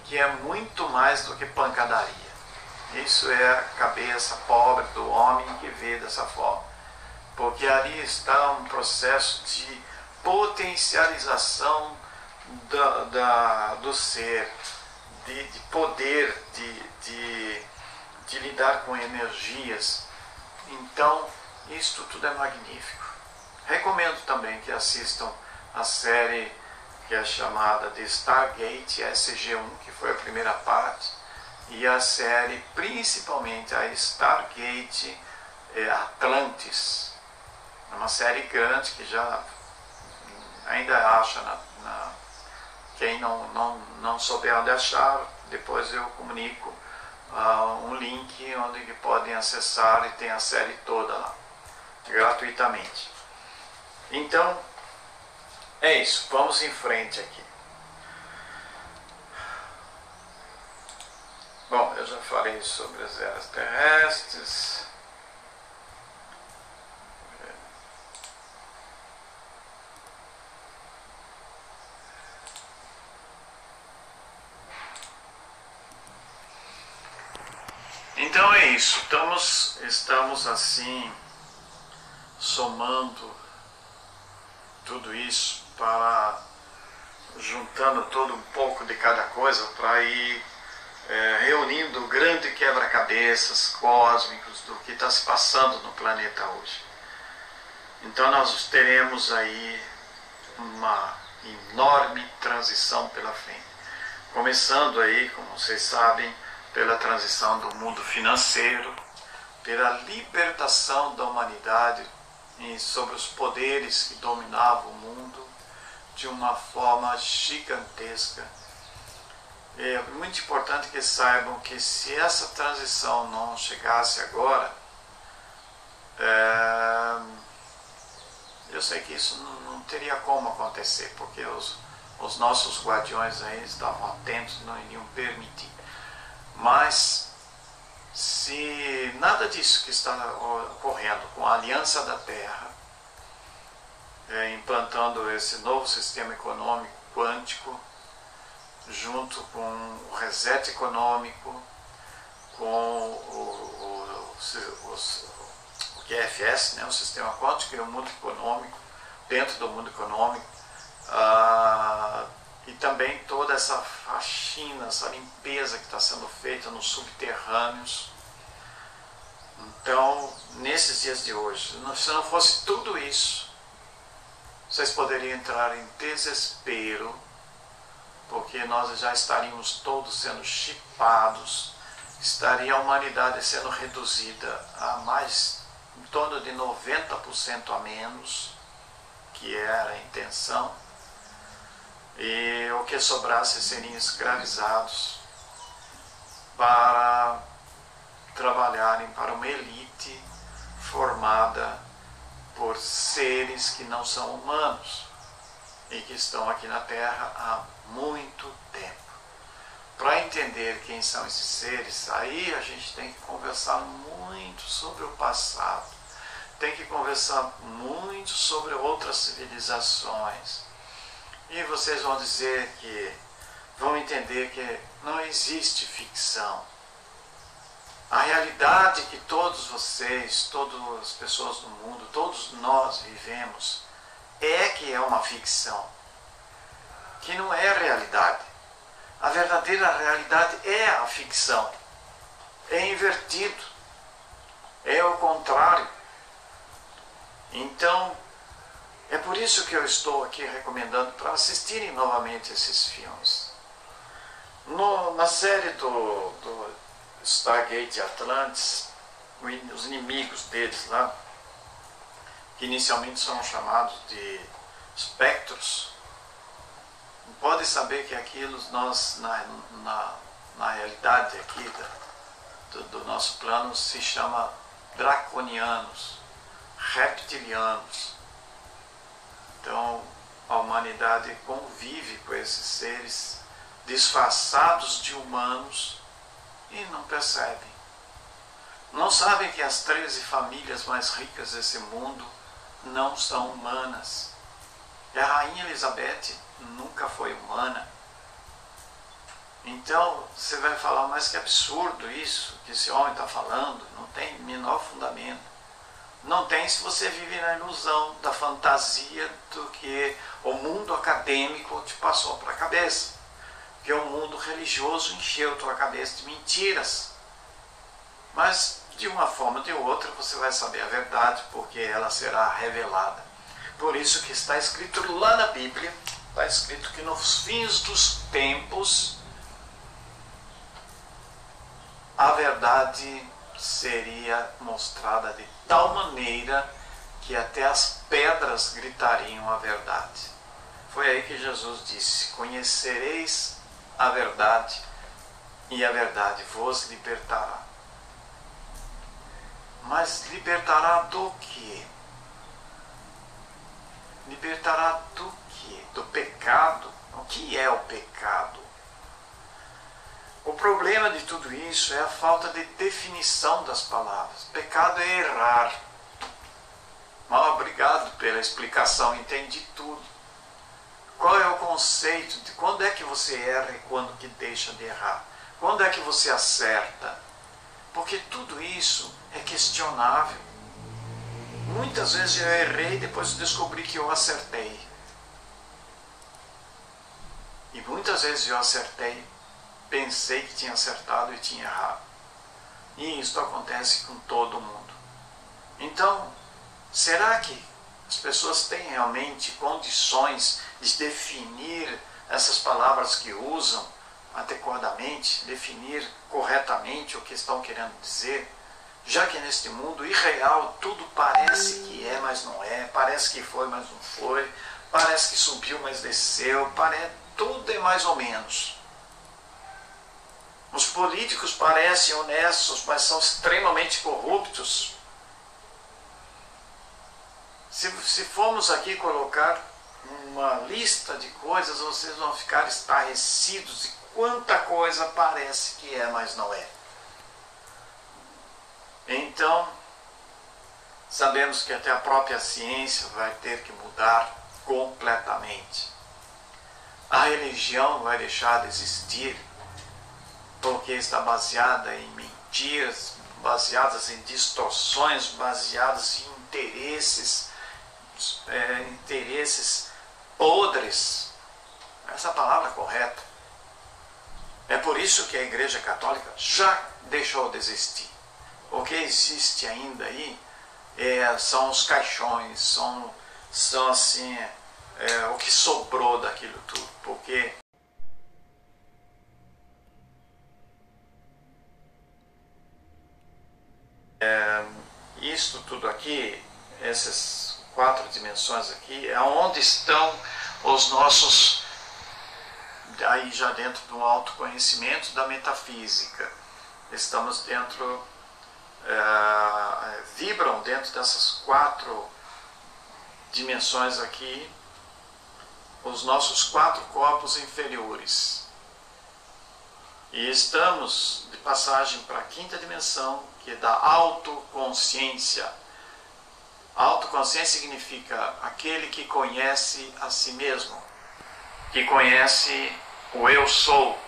que é muito mais do que pancadaria. Isso é a cabeça pobre do homem que vê dessa forma, porque ali está um processo de potencialização da, da do ser, de, de poder, de, de de lidar com energias. Então, isto tudo é magnífico. Recomendo também que assistam a série que é chamada de Stargate SG1, que foi a primeira parte, e a série, principalmente a Stargate eh, Atlantis. É uma série grande que já ainda acha na, na quem não, não, não souber onde achar, depois eu comunico uh, um link onde podem acessar e tem a série toda lá, gratuitamente. Então, é isso, vamos em frente aqui. Bom, eu já falei sobre as eras terrestres. Então é isso, estamos, estamos assim somando tudo isso para juntando todo um pouco de cada coisa para ir é, reunindo o grande quebra-cabeças cósmicos do que está se passando no planeta hoje. Então nós teremos aí uma enorme transição pela frente. Começando aí, como vocês sabem, pela transição do mundo financeiro, pela libertação da humanidade sobre os poderes que dominavam o mundo de uma forma gigantesca. É muito importante que saibam que se essa transição não chegasse agora, é, eu sei que isso não, não, teria como acontecer, porque os, os nossos guardiões aí estavam atentos, não iriam permitir. Mas, se nada disso que está ocorrendo com a Aliança da Terra, é, implantando esse novo sistema econômico quântico, junto com o reset econômico, com o, o, o, o QFS, né, o sistema quântico e o mundo econômico, dentro do mundo econômico, ah, e também toda essa faxina, essa limpeza que está sendo feita nos subterrâneos. Então, nesses dias de hoje, se não fosse tudo isso, vocês poderiam entrar em desespero, porque nós já estaríamos todos sendo chipados, estaria a humanidade sendo reduzida a mais em torno de 90% a menos, que era a intenção, e o que sobrasse seriam escravizados para trabalharem para uma elite formada por seres que não são humanos e que estão aqui na Terra há muito tempo. Para entender quem são esses seres, aí a gente tem que conversar muito sobre o passado, tem que conversar muito sobre outras civilizações. E vocês vão dizer que, vão entender que não existe ficção. A realidade que todos vocês, todas as pessoas do mundo, todos nós vivemos, é que é uma ficção, que não é realidade. A verdadeira realidade é a ficção. É invertido. É o contrário. Então, é por isso que eu estou aqui recomendando para assistirem novamente esses filmes. No, na série do, do Stargate Atlantis, os inimigos deles lá, que inicialmente são chamados de espectros, pode saber que aquilo nós, na, na, na realidade aqui da, do, do nosso plano, se chama draconianos, reptilianos. Então, a humanidade convive com esses seres disfarçados de humanos e não percebem. Não sabem que as 13 famílias mais ricas desse mundo não são humanas. E a rainha Elizabeth nunca foi humana. Então você vai falar, mas que absurdo isso que esse homem está falando, não tem menor fundamento. Não tem se você vive na ilusão da fantasia do que o mundo acadêmico te passou para a cabeça. Que o mundo religioso encheu tua cabeça de mentiras. Mas de uma forma ou de outra você vai saber a verdade, porque ela será revelada. Por isso que está escrito lá na Bíblia, está escrito que nos fins dos tempos a verdade seria mostrada de tal maneira que até as pedras gritariam a verdade. Foi aí que Jesus disse: Conhecereis a verdade, e a verdade vos libertará. Mas libertará do que? Libertará do que? Do pecado? O que é o pecado? O problema de tudo isso é a falta de definição das palavras. Pecado é errar. Mal obrigado pela explicação, entendi tudo. Qual é o conceito de quando é que você erra e quando que deixa de errar? Quando é que você acerta? Porque tudo isso é questionável. Muitas vezes eu errei e depois descobri que eu acertei. E muitas vezes eu acertei, pensei que tinha acertado e tinha errado. E isso acontece com todo mundo. Então, será que as pessoas têm realmente condições de definir essas palavras que usam adequadamente, definir corretamente o que estão querendo dizer? já que neste mundo irreal tudo parece que é, mas não é, parece que foi, mas não foi, parece que subiu, mas desceu, parece, tudo é mais ou menos. Os políticos parecem honestos, mas são extremamente corruptos. Se, se formos aqui colocar uma lista de coisas, vocês vão ficar estarrecidos de quanta coisa parece que é, mas não é. Então, sabemos que até a própria ciência vai ter que mudar completamente. A religião vai deixar de existir porque está baseada em mentiras, baseadas em distorções, baseadas em interesses, é, interesses podres. Essa palavra é correta. É por isso que a Igreja Católica já deixou de existir. O que existe ainda aí é, são os caixões, são, são assim, é, o que sobrou daquilo tudo. Porque isto tudo aqui, essas quatro dimensões aqui, é onde estão os nossos, aí já dentro do autoconhecimento da metafísica. Estamos dentro, é, vibram dentro dessas quatro dimensões aqui, os nossos quatro corpos inferiores. E estamos de passagem para a quinta dimensão, que é da autoconsciência. Autoconsciência significa aquele que conhece a si mesmo, que conhece o eu sou.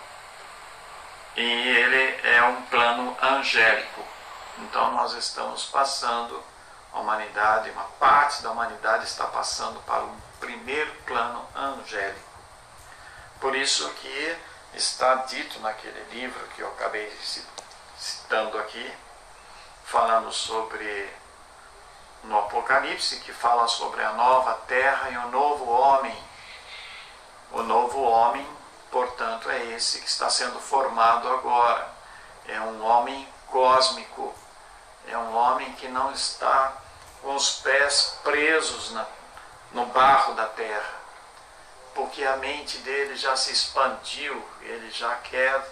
E ele é um plano angélico. Então nós estamos passando, a humanidade, uma parte da humanidade está passando para o primeiro plano angélico. Por isso que está dito naquele livro que eu acabei citando aqui, falando sobre no Apocalipse, que fala sobre a nova terra e o novo homem. O novo homem, portanto, é esse que está sendo formado agora. É um homem cósmico, é um homem que não está com os pés presos na, no barro da terra, porque a mente dele já se expandiu, ele já quer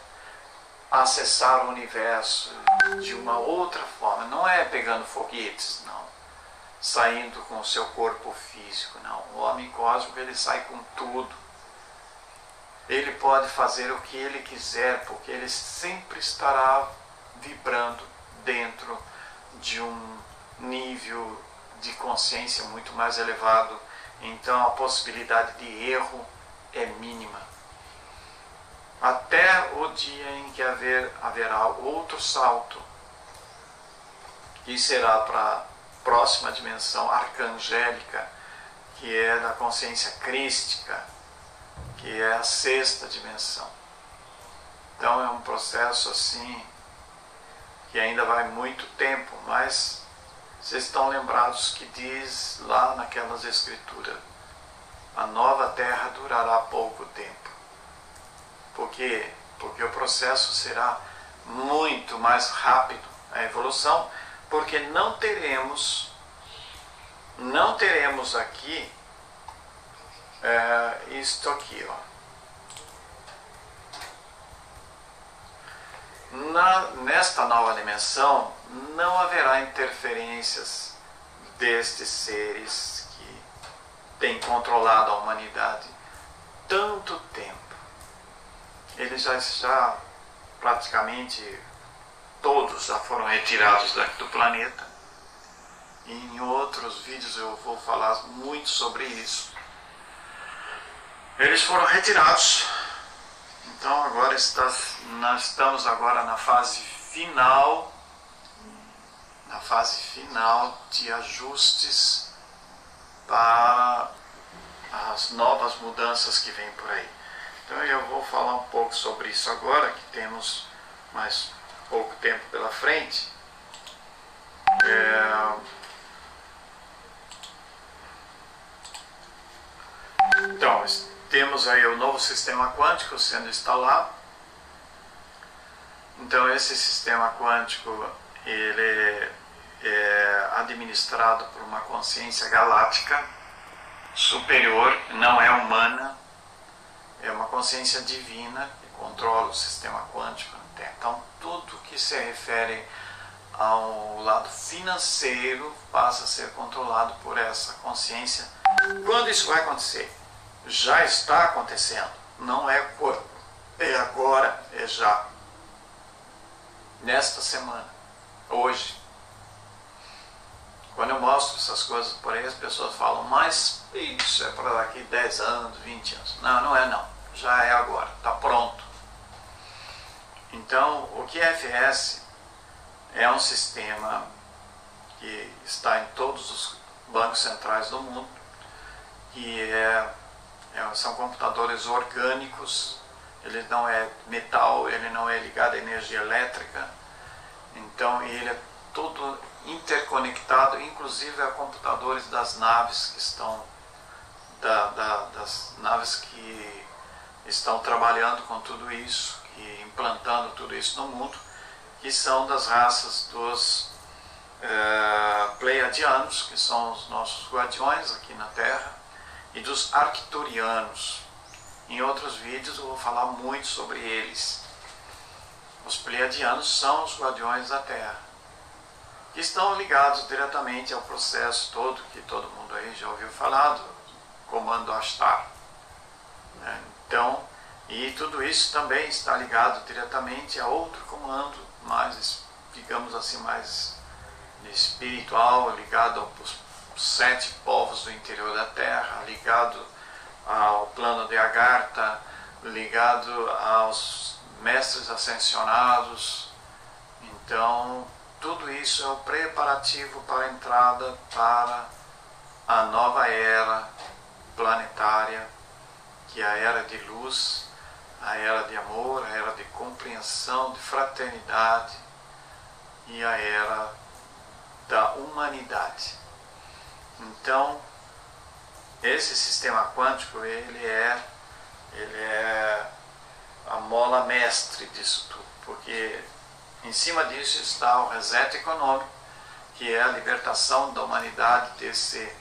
acessar o universo de uma outra forma. Não é pegando foguetes, não. Saindo com o seu corpo físico, não. O homem cósmico ele sai com tudo. Ele pode fazer o que ele quiser, porque ele sempre estará vibrando dentro de um nível de consciência muito mais elevado. Então a possibilidade de erro é mínima até o dia em que haver, haverá outro salto, que será para a próxima dimensão arcangélica, que é da consciência crística, que é a sexta dimensão. Então é um processo assim que ainda vai muito tempo, mas vocês estão lembrados que diz lá naquelas escrituras: a nova terra durará pouco tempo. Por quê? Porque o processo será muito mais rápido, a evolução, porque não teremos, não teremos aqui é, isto aqui, ó. Na, nesta nova dimensão não haverá interferências destes seres que têm controlado a humanidade tanto tempo eles já, praticamente todos já foram retirados do planeta. E em outros vídeos eu vou falar muito sobre isso. Eles foram retirados. Então agora está, nós estamos agora na fase final, na fase final de ajustes para as novas mudanças que vêm por aí. Então eu vou falar um pouco sobre isso agora, que temos mais pouco tempo pela frente. É... Então, temos aí o novo sistema quântico sendo instalado. Então, esse sistema quântico ele é administrado por uma consciência galáctica superior, não é humana, é uma consciência divina que controla o sistema quântico. Então, tudo que se refere ao lado financeiro passa a ser controlado por essa consciência. Quando isso vai acontecer? Já está acontecendo. Não é quando, é agora, é já. Nesta semana, hoje. Quando eu mostro essas coisas por aí, as pessoas falam, mas isso é para daqui 10 anos, 20 anos. Não, não é não já é agora, está pronto. Então, o QFS é um sistema que está em todos os bancos centrais do mundo, que é, é, são computadores orgânicos, ele não é metal, ele não é ligado à energia elétrica, então ele é todo interconectado, inclusive a computadores das naves que estão, da, da, das naves que estão trabalhando com tudo isso e implantando tudo isso no mundo, que são das raças dos é, pleiadianos, que são os nossos guardiões aqui na Terra, e dos arcturianos. Em outros vídeos eu vou falar muito sobre eles. Os pleiadianos são os guardiões da Terra, que estão ligados diretamente ao processo todo que todo mundo aí já ouviu falar do comando Astar. Né? Então, e tudo isso também está ligado diretamente a outro comando, mais, digamos assim, mais espiritual, ligado aos sete povos do interior da Terra, ligado ao plano de Agartha, ligado aos mestres ascensionados. Então, tudo isso é o preparativo para a entrada para a nova era planetária, que a era de luz, a era de amor, a era de compreensão, de fraternidade e a era da humanidade. Então, esse sistema quântico, ele é, ele é a mola mestre disso tudo, porque em cima disso está o reset econômico, que é a libertação da humanidade desse,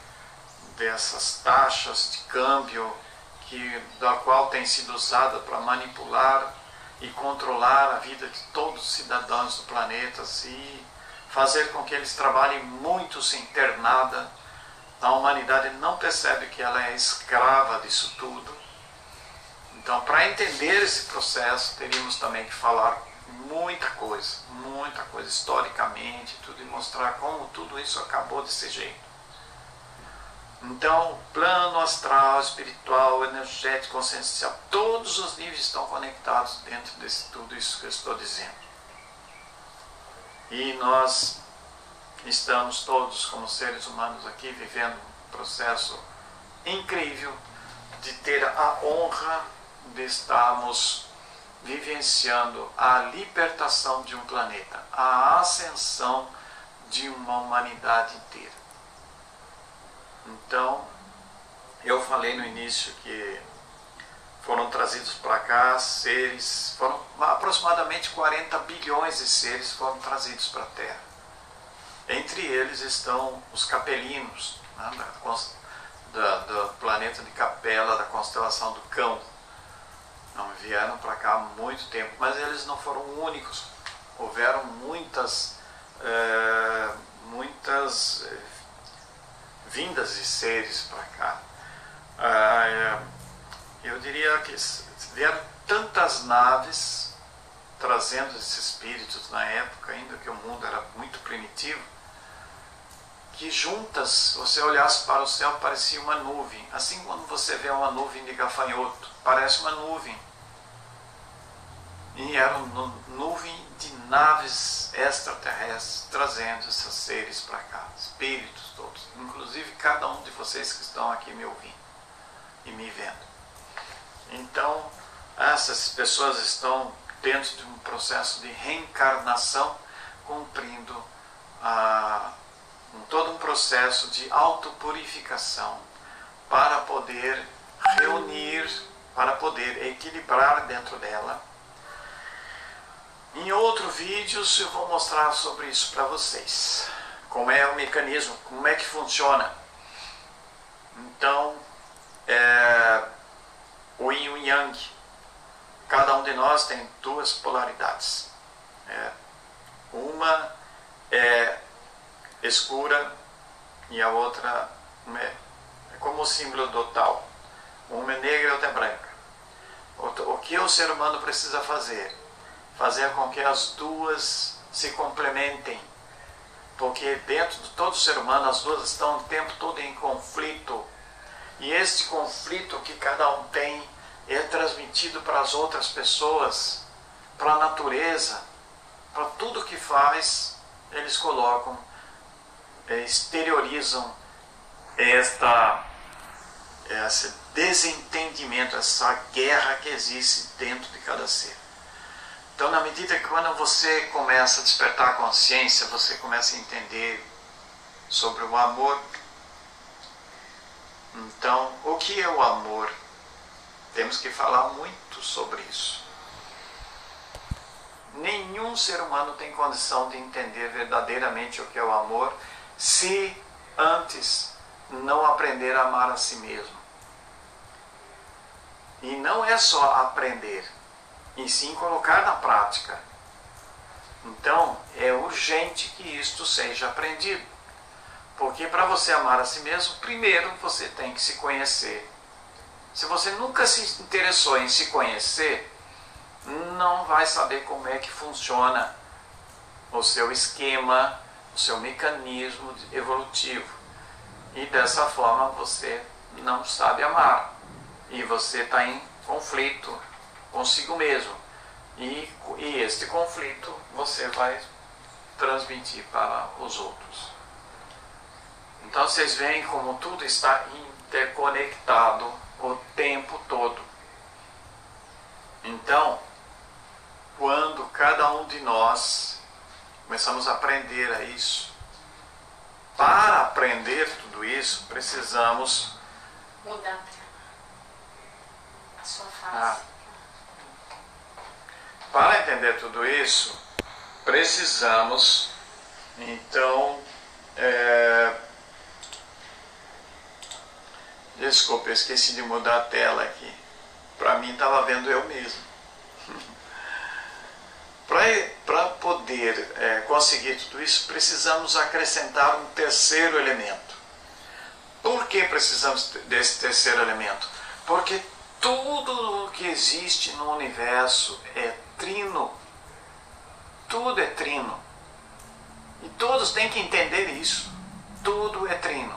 dessas taxas de câmbio que, da qual tem sido usada para manipular e controlar a vida de todos os cidadãos do planeta e fazer com que eles trabalhem muito sem ter nada. A humanidade não percebe que ela é escrava disso tudo. Então, para entender esse processo, teríamos também que falar muita coisa, muita coisa historicamente, tudo e mostrar como tudo isso acabou desse jeito. Então, plano astral, espiritual, energético, consciencial, todos os níveis estão conectados dentro de tudo isso que eu estou dizendo. E nós estamos todos, como seres humanos aqui, vivendo um processo incrível de ter a honra de estarmos vivenciando a libertação de um planeta, a ascensão de uma humanidade inteira. Então, eu falei no início que foram trazidos para cá seres, foram aproximadamente 40 bilhões de seres foram trazidos para a Terra. Entre eles estão os capelinos, né, da, do planeta de Capela, da constelação do Cão. Não vieram para cá há muito tempo, mas eles não foram únicos. Houveram muitas, é, muitas vindas de seres para cá. Ah, eu diria que vieram tantas naves trazendo esses espíritos na época, ainda que o mundo era muito primitivo, que juntas, você olhasse para o céu, parecia uma nuvem. Assim quando você vê uma nuvem de gafanhoto, parece uma nuvem. E era uma nuvem de naves extraterrestres trazendo esses seres para cá, espíritos todos, inclusive cada um de vocês que estão aqui me ouvindo e me vendo. Então, essas pessoas estão dentro de um processo de reencarnação, cumprindo ah, um, todo um processo de autopurificação para poder reunir, para poder equilibrar dentro dela. Em outro vídeo eu vou mostrar sobre isso para vocês. Como é o mecanismo, como é que funciona. Então, é, o yin e o yang. Cada um de nós tem duas polaridades. É, uma é escura e a outra é, é como o símbolo do tal. Uma é negra e outra é branca. O que o ser humano precisa fazer? Fazer com que as duas se complementem. Porque dentro de todo ser humano as duas estão o tempo todo em conflito e este conflito que cada um tem é transmitido para as outras pessoas, para a natureza, para tudo que faz, eles colocam, é, exteriorizam esta, esse desentendimento, essa guerra que existe dentro de cada ser. Então, na medida que quando você começa a despertar a consciência, você começa a entender sobre o amor então, o que é o amor? Temos que falar muito sobre isso. Nenhum ser humano tem condição de entender verdadeiramente o que é o amor se antes não aprender a amar a si mesmo. E não é só aprender, e sim colocar na prática. Então, é urgente que isto seja aprendido. Porque para você amar a si mesmo, primeiro você tem que se conhecer. Se você nunca se interessou em se conhecer, não vai saber como é que funciona o seu esquema, o seu mecanismo evolutivo. E dessa forma você não sabe amar. E você está em conflito consigo mesmo. E, e este conflito você vai transmitir para os outros. Então vocês veem como tudo está interconectado o tempo todo. Então, quando cada um de nós começamos a aprender a isso, para aprender tudo isso, precisamos mudar a sua face. Ah. Para entender tudo isso, precisamos, então, é... desculpa, eu esqueci de mudar a tela aqui. Para mim, estava vendo eu mesmo. Para poder é, conseguir tudo isso, precisamos acrescentar um terceiro elemento. Por que precisamos desse terceiro elemento? Porque tudo o que existe no universo é trino. Tudo é trino. E todos têm que entender isso. Tudo é trino.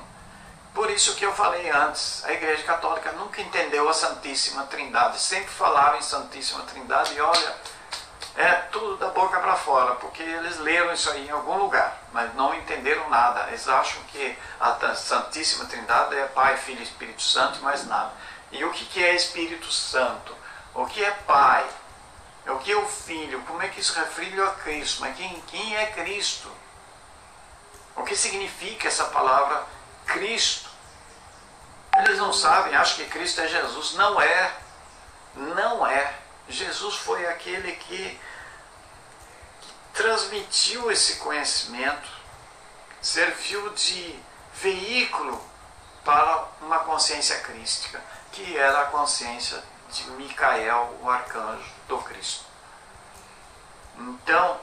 Por isso que eu falei antes, a Igreja Católica nunca entendeu a Santíssima Trindade. Sempre falaram em Santíssima Trindade e olha, é tudo da boca para fora, porque eles leram isso aí em algum lugar, mas não entenderam nada. Eles acham que a Santíssima Trindade é Pai, Filho e Espírito Santo e mais nada. E o que é Espírito Santo? O que é Pai? O que é o Filho? Como é que isso refere a Cristo? Mas quem, quem é Cristo? O que significa essa palavra Cristo? Eles não sabem, acham que Cristo é Jesus. Não é. Não é. Jesus foi aquele que, que transmitiu esse conhecimento, serviu de veículo para uma consciência crística, que era a consciência de Micael, o arcanjo do Cristo. Então,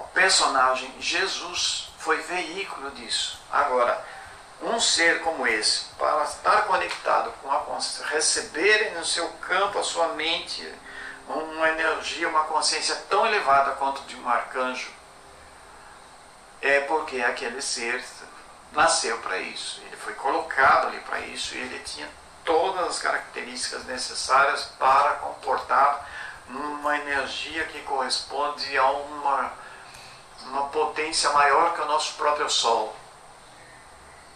o personagem Jesus foi veículo disso. Agora, um ser como esse, para estar conectado com a consciência, receber no seu campo a sua mente uma energia, uma consciência tão elevada quanto de um arcanjo, é porque aquele ser nasceu para isso. Ele foi colocado ali para isso e ele tinha todas as características necessárias para comportar uma energia que corresponde a uma, uma potência maior que o nosso próprio Sol.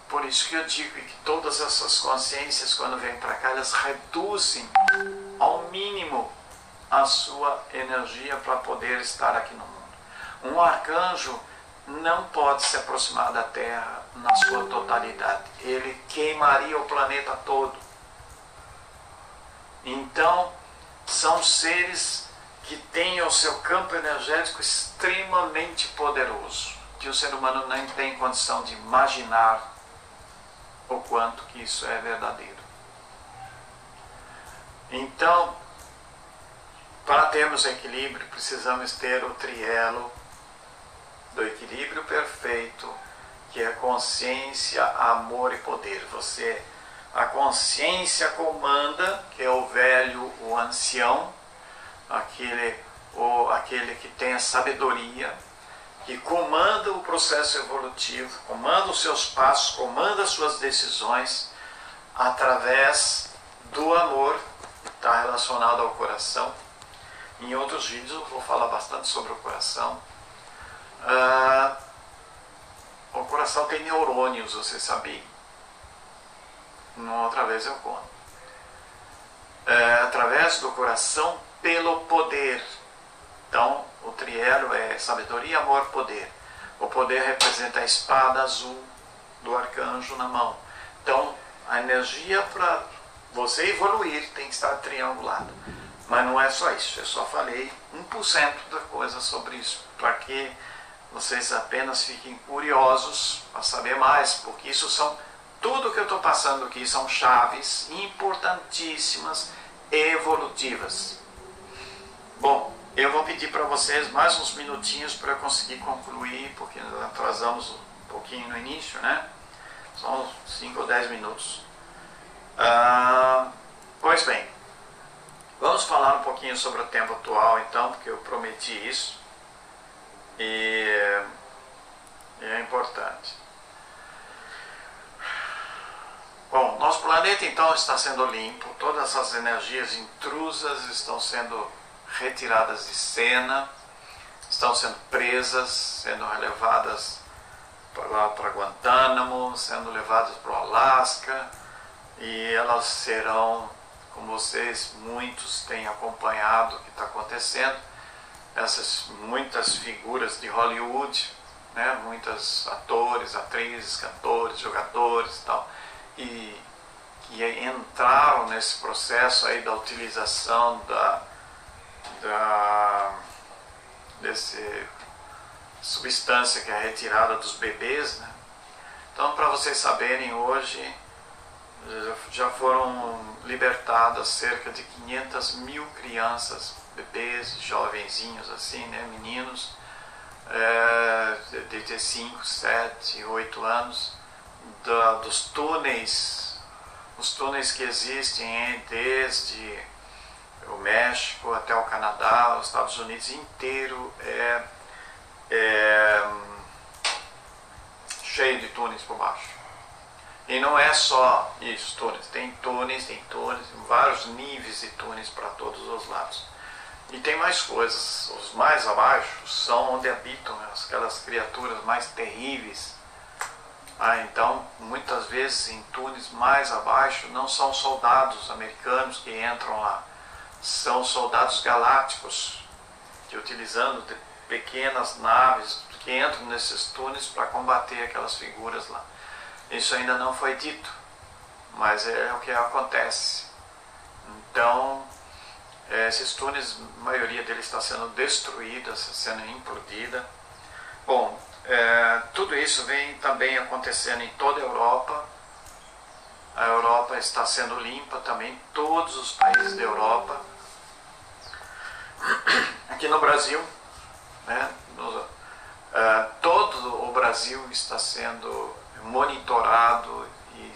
Por isso que eu digo que todas essas consciências, quando vêm para cá, elas reduzem ao mínimo a sua energia para poder estar aqui no mundo. Um arcanjo não pode se aproximar da Terra na sua totalidade. Ele queimaria o planeta todo. Então, são seres que têm o seu campo energético extremamente poderoso, que o ser humano nem tem condição de imaginar o quanto que isso é verdadeiro. Então, para termos equilíbrio, precisamos ter o trielo do equilíbrio perfeito, que é consciência, amor e poder. Você a consciência comanda, que é o velho, o ancião, aquele, o, aquele que tem a sabedoria, que comanda o processo evolutivo, comanda os seus passos, comanda as suas decisões através do amor, está relacionado ao coração. Em outros vídeos eu vou falar bastante sobre o coração. Ah, o coração tem neurônios, você sabia? Uma outra vez eu conto. É, através do coração, pelo poder. Então, o trielo é sabedoria, amor, poder. O poder representa a espada azul do arcanjo na mão. Então, a energia para você evoluir tem que estar triangulada. Mas não é só isso, eu só falei 1% da coisa sobre isso, para que vocês apenas fiquem curiosos para saber mais, porque isso são tudo que eu estou passando aqui são chaves importantíssimas evolutivas. Bom, eu vou pedir para vocês mais uns minutinhos para conseguir concluir, porque nós atrasamos um pouquinho no início, né? São 5 ou 10 minutos. Ah, pois bem, vamos falar um pouquinho sobre o tempo atual então, porque eu prometi isso. E é importante. Bom, nosso planeta então está sendo limpo, todas as energias intrusas estão sendo retiradas de cena, estão sendo presas, sendo levadas para, para Guantánamo, sendo levadas para o Alasca, e elas serão, como vocês muitos têm acompanhado o que está acontecendo, essas muitas figuras de Hollywood, né, muitos atores, atrizes, cantores, jogadores e tal, e que entraram nesse processo aí da utilização da, da desse substância que é retirada dos bebês, né? Então, para vocês saberem, hoje já foram libertadas cerca de 500 mil crianças, bebês, jovenzinhos assim, né, meninos, é, de 5, 7, 8 anos, da, dos túneis, os túneis que existem desde o México até o Canadá, os Estados Unidos inteiro é, é cheio de túneis por baixo. E não é só isso, túneis. Tem túneis, tem túneis, vários níveis de túneis para todos os lados. E tem mais coisas. Os mais abaixo são onde habitam aquelas criaturas mais terríveis. Ah, então, muitas vezes em túneis mais abaixo não são soldados americanos que entram lá, são soldados galácticos que utilizando pequenas naves que entram nesses túneis para combater aquelas figuras lá. Isso ainda não foi dito, mas é o que acontece. Então, é, esses túneis, a maioria deles está sendo destruída, sendo implodida. Bom, é, tudo isso vem também acontecendo em toda a Europa. A Europa está sendo limpa também, todos os países da Europa. Aqui no Brasil, né, no, é, todo o Brasil está sendo monitorado e,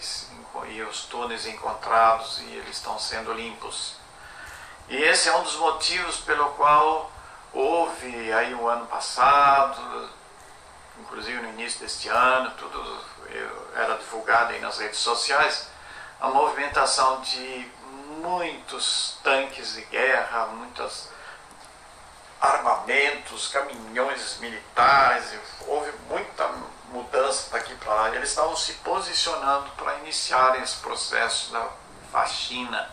e os túneis encontrados e eles estão sendo limpos. E esse é um dos motivos pelo qual houve aí o ano passado, inclusive no início deste ano, tudo era divulgado aí nas redes sociais, a movimentação de muitos tanques de guerra, muitos armamentos, caminhões militares, houve muita mudança daqui para lá. Eles estavam se posicionando para iniciarem esse processo da faxina.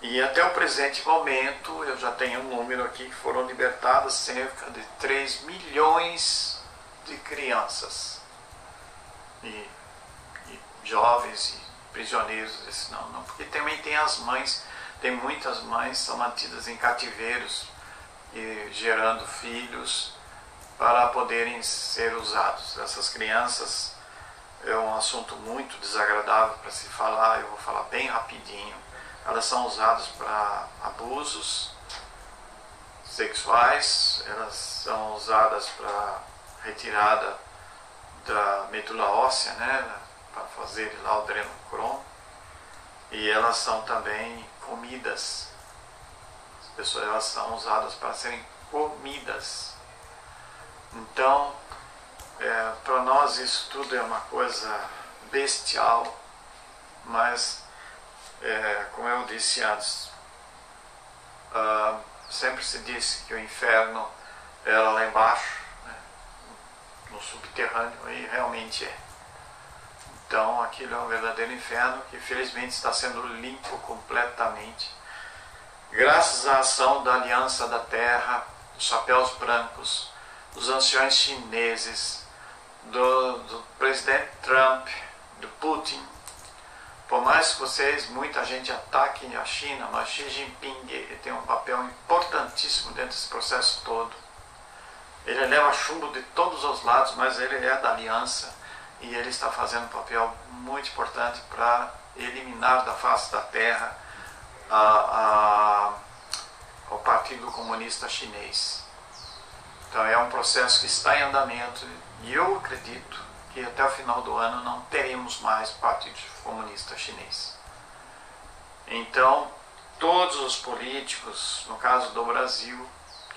E até o presente momento, eu já tenho um número aqui que foram libertadas cerca de 3 milhões de crianças e, e jovens e prisioneiros. Desse, não, não, porque também tem as mães, tem muitas mães são mantidas em cativeiros e gerando filhos para poderem ser usados. Essas crianças é um assunto muito desagradável para se falar, eu vou falar bem rapidinho. Elas são usadas para abusos sexuais, elas são usadas para retirada da medula óssea, né, para fazer lá o drenocrom, e elas são também comidas. As pessoas elas são usadas para serem comidas. Então, é, para nós isso tudo é uma coisa bestial, mas, é, como eu disse antes, uh, sempre se disse que o inferno era lá embaixo, no subterrâneo, e realmente é. Então, aquilo é um verdadeiro inferno que felizmente está sendo limpo completamente, graças à ação da Aliança da Terra, dos chapéus brancos dos anciões chineses, do, do presidente Trump, do Putin, por mais que vocês, muita gente ataque a China, mas Xi Jinping tem um papel importantíssimo dentro desse processo todo. Ele leva chumbo de todos os lados, mas ele é da aliança e ele está fazendo um papel muito importante para eliminar da face da terra a, a, o Partido Comunista Chinês. Então é um processo que está em andamento e eu acredito que até o final do ano não teremos mais Partido Comunista Chinês. Então, todos os políticos, no caso do Brasil,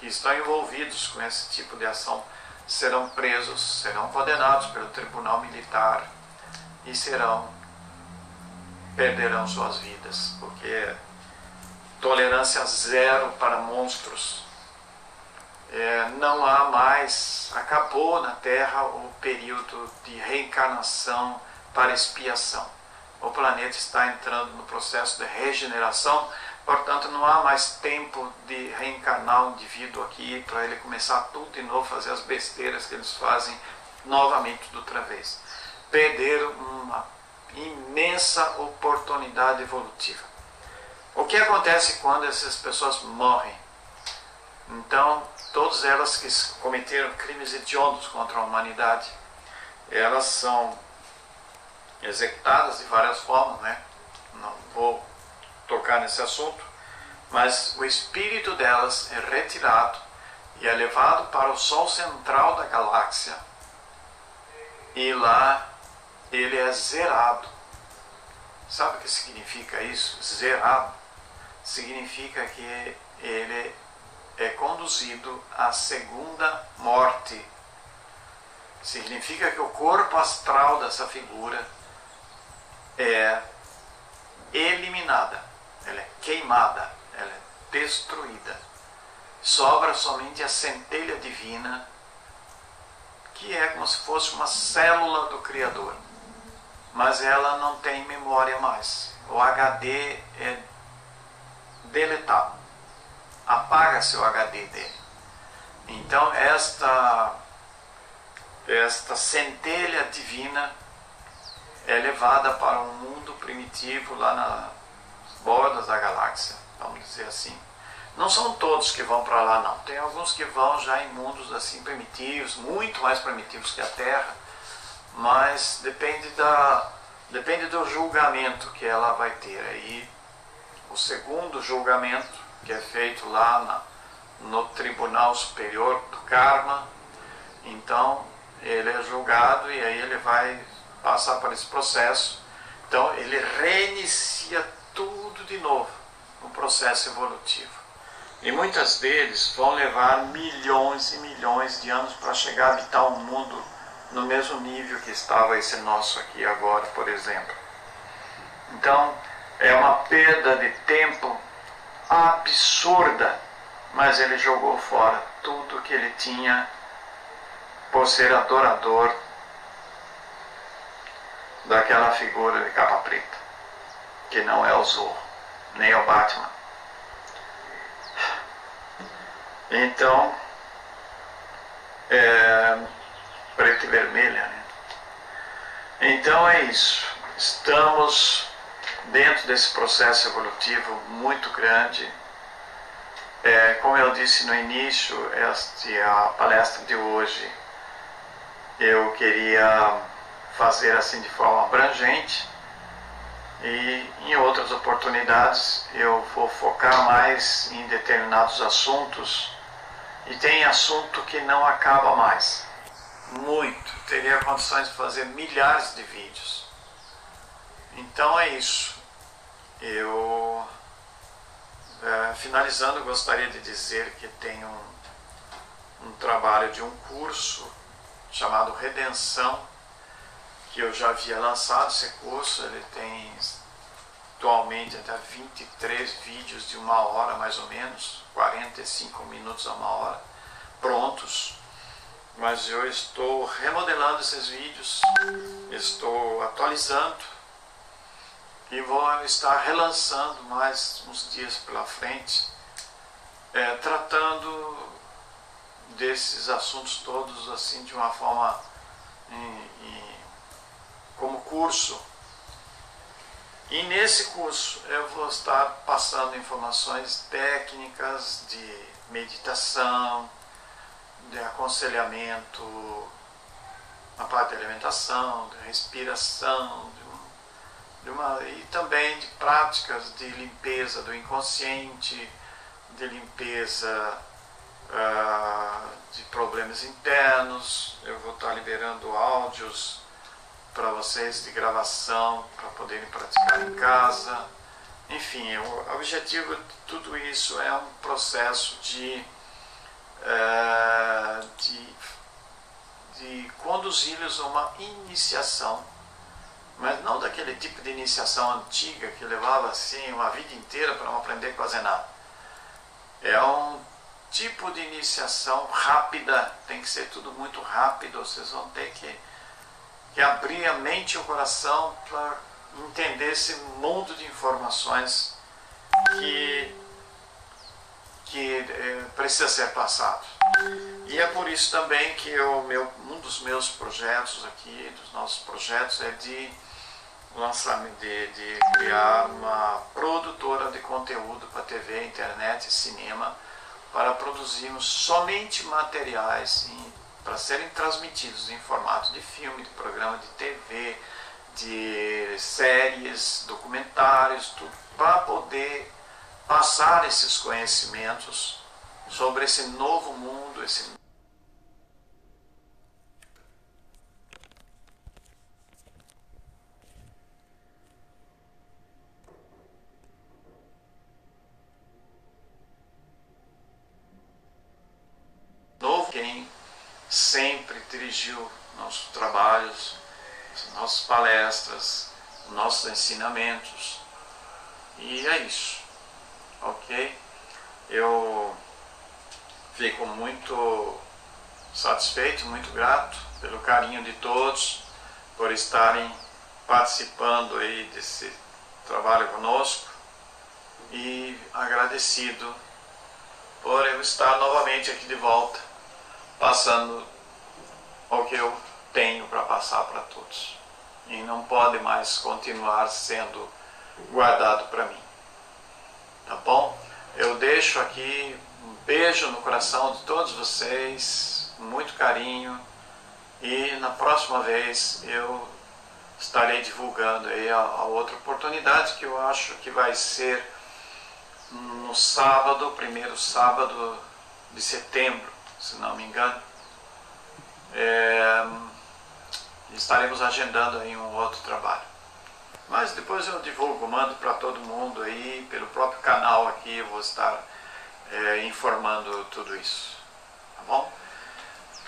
que estão envolvidos com esse tipo de ação, serão presos, serão condenados pelo Tribunal Militar e serão perderão suas vidas, porque tolerância zero para monstros. É, não há mais, acabou na Terra o período de reencarnação para expiação. O planeta está entrando no processo de regeneração, portanto, não há mais tempo de reencarnar um indivíduo aqui para ele começar tudo de novo, fazer as besteiras que eles fazem novamente de outra vez. Perderam uma imensa oportunidade evolutiva. O que acontece quando essas pessoas morrem? Então, todas elas que cometeram crimes hediondos contra a humanidade, elas são executadas de várias formas, né? Não vou tocar nesse assunto, mas o espírito delas é retirado e é levado para o Sol central da galáxia. E lá ele é zerado. Sabe o que significa isso? Zerado. Significa que ele é conduzido à segunda morte. Significa que o corpo astral dessa figura é eliminada, ela é queimada, ela é destruída. Sobra somente a centelha divina, que é como se fosse uma célula do Criador mas ela não tem memória mais. O HD é deletado. Apaga-se o HD dele. Então esta esta centelha divina é levada para um mundo primitivo lá nas bordas da galáxia, vamos dizer assim. Não são todos que vão para lá não. Tem alguns que vão já em mundos assim primitivos, muito mais primitivos que a Terra mas depende, da, depende do julgamento que ela vai ter. Aí, o segundo julgamento, que é feito lá na, no Tribunal Superior do Karma, então ele é julgado e aí ele vai passar por esse processo. Então ele reinicia tudo de novo, um processo evolutivo. E muitas deles vão levar milhões e milhões de anos para chegar a habitar um mundo no mesmo nível que estava esse nosso aqui agora, por exemplo. Então, é uma perda de tempo absurda, mas ele jogou fora tudo que ele tinha por ser adorador daquela figura de capa preta, que não é o Zorro, nem o Batman. Então, é, preta e vermelha. Né? Então é isso. Estamos dentro desse processo evolutivo muito grande. É, como eu disse no início, esta a palestra de hoje eu queria fazer assim de forma abrangente e em outras oportunidades eu vou focar mais em determinados assuntos e tem assunto que não acaba mais muito, teria condições de fazer milhares de vídeos. Então é isso. Eu, é, finalizando, gostaria de dizer que tem um, um trabalho de um curso chamado Redenção, que eu já havia lançado esse curso, ele tem atualmente até 23 vídeos de uma hora mais ou menos, 45 minutos a uma hora, prontos. Mas eu estou remodelando esses vídeos, estou atualizando e vou estar relançando mais uns dias pela frente, é, tratando desses assuntos todos assim de uma forma como curso. E nesse curso eu vou estar passando informações técnicas de meditação, de aconselhamento na parte de alimentação, de respiração, de uma, e também de práticas de limpeza do inconsciente, de limpeza uh, de problemas internos. Eu vou estar liberando áudios para vocês de gravação para poderem praticar em casa. Enfim, o objetivo de tudo isso é um processo de, uh, de, de conduzi-los a uma iniciação, mas não daquele tipo de iniciação antiga que levava assim uma vida inteira para não aprender quase nada. É um tipo de iniciação rápida, tem que ser tudo muito rápido, vocês vão ter que que abrir a mente e o coração para entender esse mundo de informações que, que é, precisa ser passado. E é por isso também que eu, meu, um dos meus projetos aqui, dos nossos projetos, é de lançamento de, de criar uma produtora de conteúdo para TV, internet e cinema para produzirmos somente materiais em para serem transmitidos em formato de filme, de programa de TV, de séries, documentários, para poder passar esses conhecimentos sobre esse novo mundo, esse novo quem sempre dirigiu nossos trabalhos, nossas palestras, nossos ensinamentos. E é isso, ok? Eu fico muito satisfeito, muito grato pelo carinho de todos, por estarem participando aí desse trabalho conosco e agradecido por eu estar novamente aqui de volta passando o que eu tenho para passar para todos. E não pode mais continuar sendo guardado para mim. Tá bom? Eu deixo aqui um beijo no coração de todos vocês, muito carinho. E na próxima vez eu estarei divulgando aí a, a outra oportunidade que eu acho que vai ser no sábado, primeiro sábado de setembro se não me engano. É, estaremos agendando aí um outro trabalho. Mas depois eu divulgo, mando para todo mundo aí, pelo próprio canal aqui, eu vou estar é, informando tudo isso. Tá bom?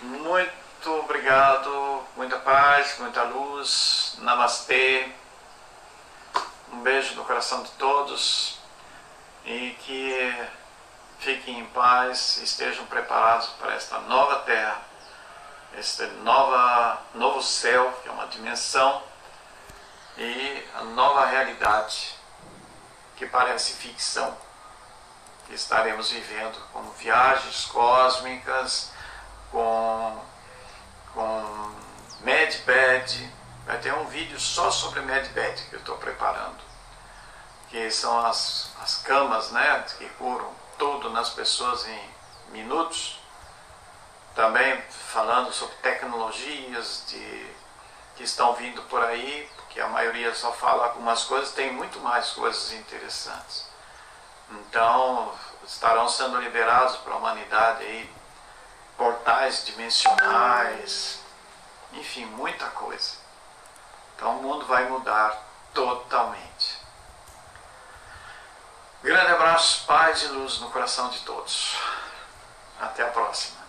Muito obrigado, muita paz, muita luz. Namastê. Um beijo no coração de todos e que fiquem em paz, estejam preparados para esta nova terra, este nova, novo céu, que é uma dimensão, e a nova realidade, que parece ficção, que estaremos vivendo como viagens cósmicas, com, com Medbed. Vai ter um vídeo só sobre Medbed que eu estou preparando, que são as, as camas né, que curam tudo nas pessoas em minutos. Também falando sobre tecnologias de, que estão vindo por aí, porque a maioria só fala algumas coisas, tem muito mais coisas interessantes. Então, estarão sendo liberados para a humanidade aí portais dimensionais, enfim, muita coisa. Então o mundo vai mudar totalmente. Grande abraço, paz e luz no coração de todos. Até a próxima.